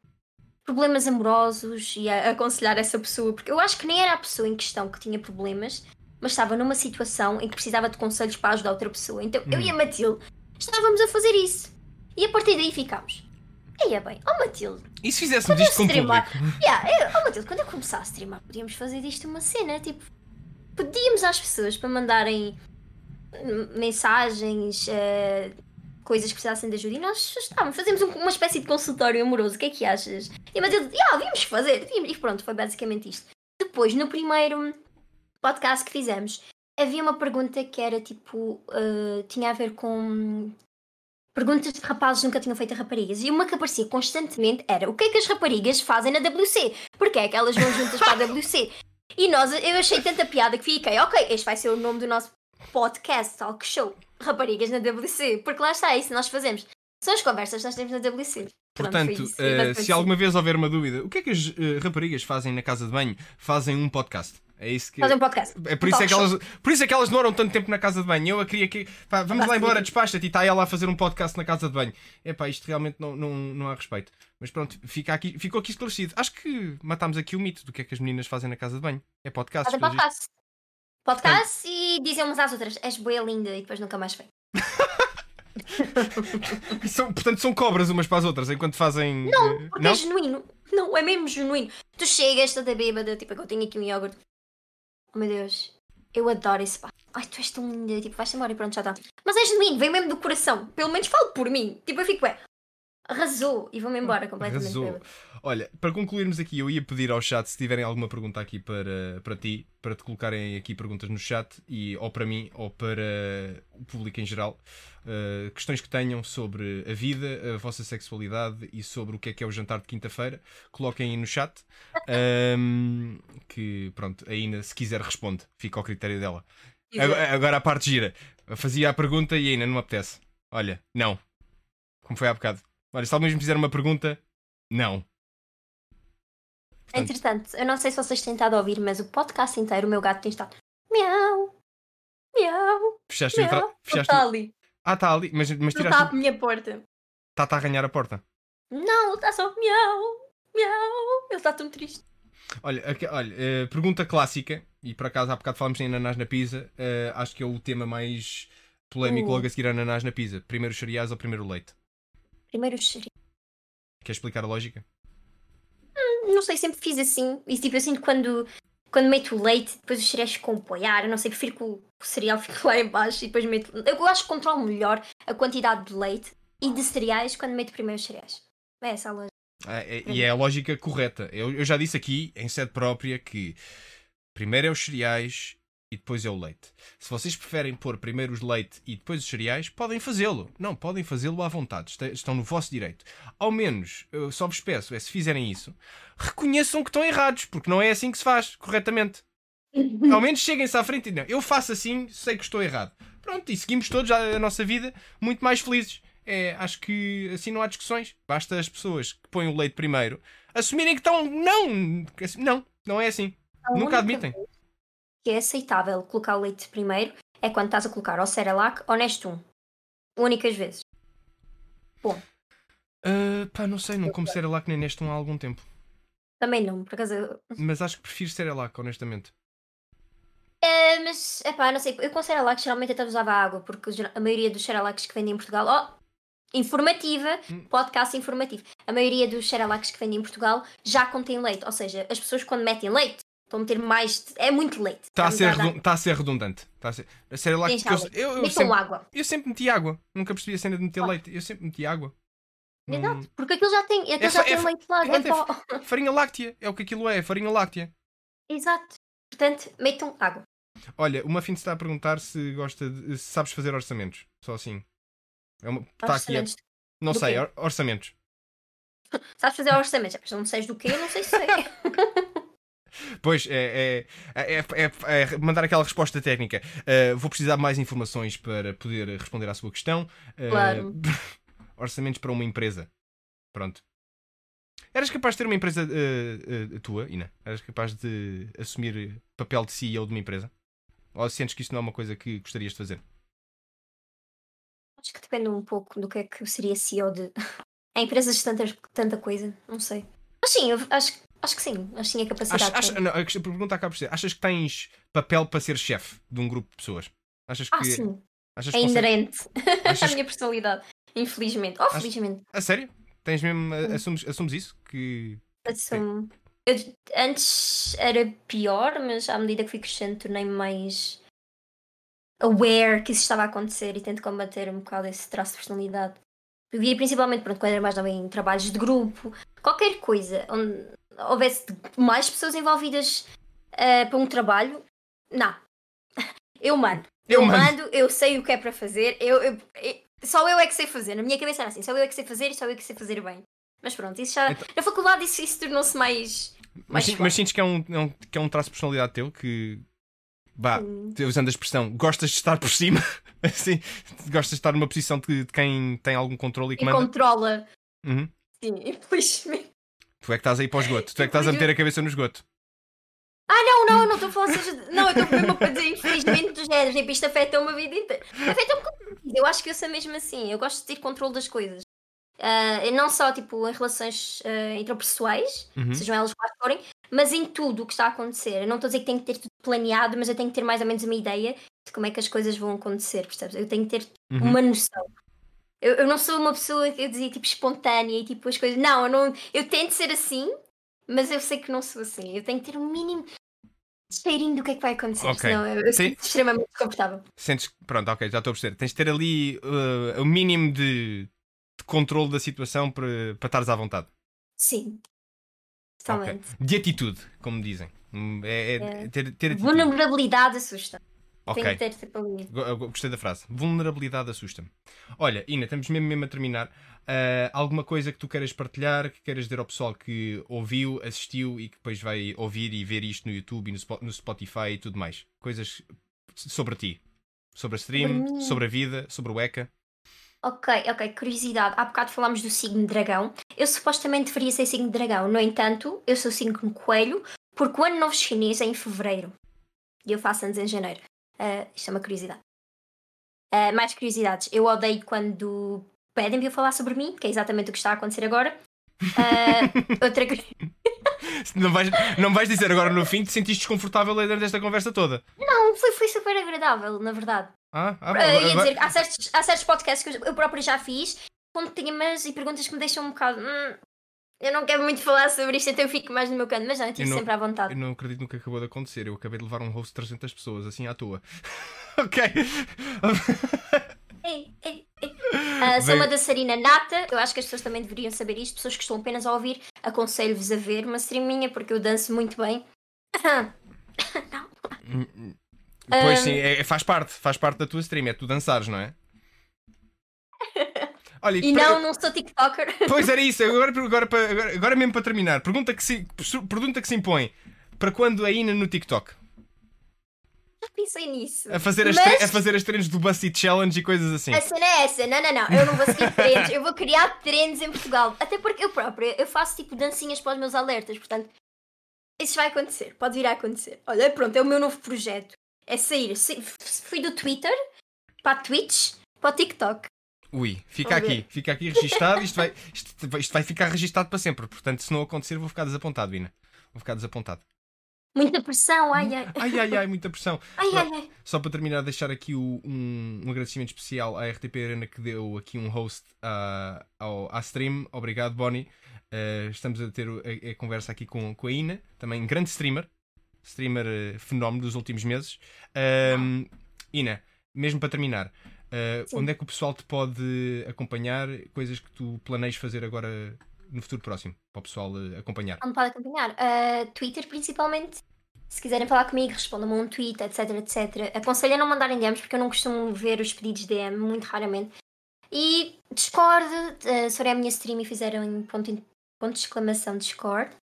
problemas amorosos e a aconselhar essa pessoa, porque eu acho que nem era a pessoa em questão que tinha problemas, mas estava numa situação em que precisava de conselhos para ajudar outra pessoa. Então eu e a Matilde estávamos a fazer isso. E a partir daí ficámos. Eia bem, ó Matilde, E se fizéssemos isto com streamar. Yeah, eu, oh Matilde, quando eu começar a streamar, podíamos fazer disto uma cena, tipo, pedíamos às pessoas para mandarem hum, mensagens, eh, coisas que precisassem de ajuda e nós estávamos, fazemos um- uma espécie de consultório amoroso, o que é que achas? E a Matilde, ah, devíamos fazer, e pronto, foi basicamente isto. Depois, no primeiro podcast que fizemos, havia uma pergunta que era tipo, eh, tinha a ver com perguntas de rapazes nunca tinham feito a raparigas. E uma que aparecia constantemente era o que é que as raparigas fazem na WC? Porque é que elas vão juntas para a WC? E nós, eu achei tanta piada que fiquei, ok, este vai ser o nome do nosso podcast, talk show, Raparigas na WC. Porque lá está, é isso que nós fazemos. São as conversas que nós temos na WC. Pronto, Portanto, isso. eh, E basicamente se alguma vez houver uma dúvida, o que é que as eh, raparigas fazem na casa de banho? Fazem um podcast. É isso que. Fazer um podcast. É por isso é, que elas, por isso é que elas demoram tanto tempo na casa de banho. Eu a queria que. Pá, vamos lá embora, despacha-te e está ela a fazer um podcast na casa de banho. Epá, isto realmente não, não, não há respeito. Mas pronto, fica aqui, ficou aqui esclarecido. Acho que matámos aqui o mito do que é que as meninas fazem na casa de banho. É podcast. Fazem podcast. Podcast e dizem umas às outras, és boa linda e depois nunca mais. E são- portanto, são cobras umas para as outras enquanto fazem. Não, eh, porque não? é genuíno. Não, é mesmo genuíno. Tu chegas toda bêbada, tipo, eu tenho aqui um iogurte. Oh meu Deus, eu adoro esse pá. Ai, tu és tão linda, tipo, vais-te embora e pronto, já está. Mas é genuíno, vem mesmo do coração. Pelo menos falo por mim. Tipo, eu fico, é, arrasou e vou-me embora completamente Arrasou. Olha, para concluirmos aqui, eu ia pedir ao chat se tiverem alguma pergunta aqui para, para ti, para te colocarem aqui perguntas no chat, e, ou para mim, ou para o público em geral. uh, questões que tenham sobre a vida, a vossa sexualidade e sobre o que é que é o jantar de quinta-feira, coloquem aí no chat. Um, que pronto, a Ina, se quiser, responde, fica ao critério dela. Agora, agora a parte gira. Eu fazia a pergunta e a Ina não me apetece. Olha, não. Como foi há bocado. Olha, se alguém me fizer uma pergunta, não. Portanto, Entretanto, eu não sei se vocês têm estado a ouvir, mas o podcast inteiro, o meu gato tem estado miau, miau, fechaste o miau. tra... Fechaste está o- ali. Ah, está ali, mas, mas Ele está tiraste. minha porta. Está a arranhar a porta. Não, está só miau, miau. Ele está tão triste. Olha, olha eh, pergunta clássica, e por acaso há bocado falámos em ananás na pizza, eh, acho que é o tema mais polémico Uh. logo a seguir a ananás na pizza. Primeiro os cereais ou primeiro o leite? Primeiro os cereais. Quer explicar a lógica? Não sei, sempre fiz assim. E tipo assim, quando, quando meto o leite, depois os cereais ficam apoiar. Eu não sei, prefiro que o, o cereal fique lá em baixo e depois meto. Eu acho que controlo melhor a quantidade de leite e de cereais quando meto primeiro os cereais. É essa a lógica. Ah, é- e é a lógica correta. Eu, eu já disse aqui, em sede própria, que primeiro é os cereais e depois é o leite. Se vocês preferem pôr primeiro os leite e depois os cereais, podem fazê-lo. Não, podem fazê-lo à vontade. Estão no vosso direito. Ao menos, eu só vos peço, é se fizerem isso, reconheçam que estão errados, porque não é assim que se faz, corretamente. Ao menos cheguem-se à frente e não. Eu faço assim, sei que estou errado. Pronto, e seguimos todos a nossa vida muito mais felizes. É, acho que assim não há discussões. Basta as pessoas que põem o leite primeiro assumirem que estão. Não! Não, não é assim. A Nunca admitem. vez Que é aceitável colocar o leite primeiro é quando estás a colocar ou Cerelac ou Nestum. Únicas vezes. Ah, pá, não sei, não como Cerelac nem Nestum há algum tempo. Também não, por acaso. Mas acho que prefiro Cerelac, honestamente. É, mas, é pá, não sei. Eu com Cerelac geralmente até usava água, porque a maioria dos Cerelacs que vendem em Portugal. Oh, informativa, Hum. podcast informativo. A maioria dos Cerelacs que vendem em Portugal já contém leite. Ou seja, as pessoas quando metem leite estão a meter mais. É muito leite. Está a, ser Está-me redun- tá a ser redundante. Está a ser... A Cerelac, Deixa porque eu, eu, eu, sempre, água. eu sempre meti água. Nunca percebi a cena de meter leite. Eu sempre meti água. Hum, Exato, porque aquilo já tem, aquilo É já só- tem é leite lá. é pó. Farinha láctea. É o que aquilo é, farinha láctea. Exato. Portanto, metam água. Olha, uma fim está a perguntar se gosta de, se sabes fazer orçamentos. Só assim. É uma, tá aqui a- não do sei, quê? or- orçamentos. Sabes fazer orçamentos? Mas não sei do que, eu não sei se sei. Pois, é, é, é, é- é mandar aquela resposta técnica. Uh, vou precisar de mais informações para poder responder à sua questão. Uh, Claro. orçamentos para uma empresa. Pronto. Eras capaz de ter uma empresa uh, uh, tua, Ina? Eras capaz de assumir papel de CEO de uma empresa? Ou sentes que isso não é uma coisa que gostarias de fazer? Acho que depende um pouco do que é que seria CEO de. Há empresas de tanta, tanta coisa, não sei. Mas sim, eu acho, acho que sim. Acho que sim a capacidade. Acha- tenho. não, a pergunta acaba por ser: achas que tens papel para ser chefe de um grupo de pessoas? Achas que. Ah, sim. achas É que inerente achas à minha personalidade. Infelizmente. Ou Acho- felizmente. A sério? Tens mesmo. Hum. Assumes, assumes isso? Que. Assumo. Eu, antes era pior, mas à medida que fui crescendo tornei-me mais aware que isso estava a acontecer e tento combater um bocado esse traço de personalidade. Eu via principalmente pronto, quando era mais nova em trabalhos de grupo, qualquer coisa onde houvesse mais pessoas envolvidas eh, para um trabalho, não. Eu mando. Eu Eu, mando. mando, eu sei o que é para fazer, eu, eu- eu- só eu é que sei fazer. Na minha cabeça era assim, só eu é que sei fazer e só eu é que sei fazer bem. Mas pronto, isso já. Então- Na faculdade isso, isso tornou-se mais. Mas, mais mas sentes que é, um, é um- que é um traço de personalidade teu que. Vá, Hum. usando a expressão, gostas de estar por cima? assim, gostas de estar numa posição de, de quem tem algum controle e E comanda? controla. Uhum. Sim, infelizmente. Tu é que estás aí para o esgoto. Tu é que estás a meter a cabeça no esgoto. Ah, não, não, não estou a falar seja. Não, eu estou mesmo para dizer infelizmente dos géneros. Tipo, isto afeta-me a vida inteira. Afeta-me como Eu acho que eu sou mesmo assim. Eu gosto de ter controle das coisas. E não só tipo em relações ah, interpessoais, Uhum. sejam elas quais forem, mas em tudo o que está a acontecer. Eu não estou a dizer que tenho que ter tudo planeado, mas eu tenho que ter mais ou menos uma ideia de como é que as coisas vão acontecer, percebes? Eu tenho que ter Uhum. uma noção. Eu, eu não sou uma pessoa que eu dizia tipo espontânea e tipo as coisas. Não, eu não, eu tento ser assim, mas eu sei que não sou assim. Eu tenho que ter um mínimo cheirinho do que é que vai acontecer. Ok. Senão eu, eu Sim. sinto extremamente desconfortável. Sentes Pronto, ok, já estou a perceber. Tens de ter ali uh, o mínimo de, de controle da situação para, para estares à vontade. Sim. Totalmente. De atitude, como dizem. É, é- É. ter, ter atitude. Vulnerabilidade assusta. Ok. Tem que ter Gostei da frase. Vulnerabilidade assusta-me. Olha, Ina, estamos mesmo, mesmo a terminar. Ah, alguma coisa que tu queiras partilhar, que queiras dizer ao pessoal que ouviu, assistiu e que depois vai ouvir e ver isto no YouTube e no Spo- no Spotify e tudo mais? Coisas sobre ti. Sobre a stream, Sobre a vida, sobre o ECA. Ok, ok, curiosidade. Há bocado falámos do signo de dragão. Eu supostamente deveria ser signo de dragão. No entanto, eu sou signo coelho, porque o ano novo chinês é em fevereiro. E eu faço anos em janeiro. Ah, isto é uma curiosidade. Ah, mais curiosidades. Eu odeio quando pedem para eu falar sobre mim, que é exatamente o que está a acontecer agora. Ah, outra, Não vais, não vais dizer agora no fim que te sentiste desconfortável dentro desta conversa toda. Não, foi, foi super agradável, na verdade. Ah, ah, Uh, ia dizer, há certos, há certos podcasts que eu, própria já fiz com temas e perguntas que me deixam um bocado. "Hum, eu não quero muito falar sobre isto, então eu fico mais no meu canto, mas não, eu estive não- sempre à vontade. Eu não acredito no que acabou de acontecer. Eu acabei de levar um host de 300 pessoas, assim à toa. ok. Ei, ei, ei. Ah, sou uma dançarina nata, eu acho que as pessoas também deveriam saber isto. Pessoas que estão apenas a ouvir, aconselho-vos a ver uma stream minha porque eu danço muito bem. Pois Ah. sim, é- faz parte. Faz parte da tua stream. É tu dançares, não é? Olha, E para- não, não sou TikToker. Pois era isso, agora, agora, agora, agora mesmo para terminar, pergunta que, se, pergunta que se impõe: para quando a Ina no TikTok? Já pensei nisso. A fazer as, Mas- a fazer as treinos do BuzzFeed Challenge e coisas assim. A cena é essa, não, não, não, eu não vou seguir trends, eu vou criar trends em Portugal. Até porque eu própria, eu faço tipo dancinhas para os meus alertas, portanto, isso vai acontecer, pode vir a acontecer. Olha, pronto, é o meu novo projeto. É sair, sa- fui do Twitter para a Twitch para o TikTok. Ui, fica aqui, fica aqui registado. Isto vai, isto, vai- isto vai ficar registado para sempre. Portanto, se não acontecer, vou ficar desapontado, Ina. Vou ficar desapontado. Muita pressão, ai ai. Ai, ai, ai, muita pressão. Ai ai ai. Só para terminar, deixar aqui o- um, um agradecimento especial à RTP Arena que deu aqui um host à, ao, à stream. Obrigado, Bonnie. Eh, estamos a ter a, a conversa aqui com, com a Ina, também grande streamer, streamer eh, fenómeno dos últimos meses. Ahm, Ina, mesmo para terminar, Sim. onde é que o pessoal te pode acompanhar? Coisas que tu planeias fazer agora no futuro próximo, para o pessoal eh, acompanhar? Onde pode acompanhar? Uh, Twitter, principalmente. Se quiserem falar comigo, respondam-me um tweet, etc, etc. Aconselho a não mandarem DMs, porque eu não costumo ver os pedidos de DM, muito raramente. E Discord, uh, se forem a minha stream e fizerem ponto, ponto de exclamação Discord.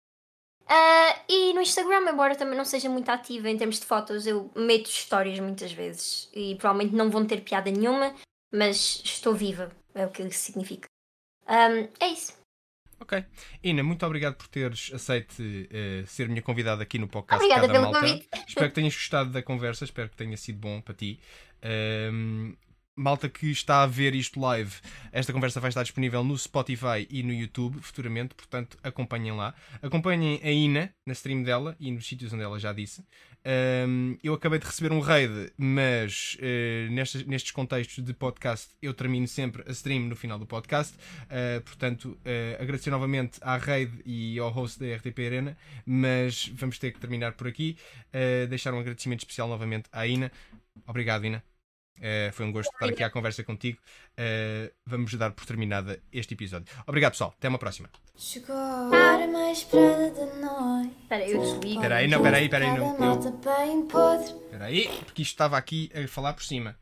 Uh, e no Instagram, embora também não seja muito ativa em termos de fotos, eu meto histórias muitas vezes. E provavelmente não vão ter piada nenhuma, mas estou viva, é o que isso significa. Um, é isso. Ok. Ina, muito obrigado por teres aceito eh, ser minha convidada aqui no podcast. Obrigada pelo Malta. convite. Espero que tenhas gostado da conversa, espero que tenha sido bom para ti. Ahm, malta que está a ver isto live, esta conversa vai estar disponível no Spotify e no YouTube futuramente, portanto acompanhem lá. Acompanhem a Ina na stream dela e nos sítios onde ela já disse. Ahm, eu acabei de receber um raid, mas eh, nestes, nestes contextos de podcast eu termino sempre a stream no final do podcast. Uh, portanto, uh, agradecer novamente à raid e ao host da RTP Arena, mas vamos ter que terminar por aqui. Uh, deixar um agradecimento especial novamente à Ina. Obrigado, Ina. Uh, foi um gosto estar aqui à conversa contigo. Uh, vamos dar por terminada este episódio. Obrigado, pessoal. Até uma próxima. Chegou a hora mais esperada da noite. Espera, eu desligo. Espera aí, não, espera aí, espera aí, não. Espera aí, porque isto estava aqui a falar por cima.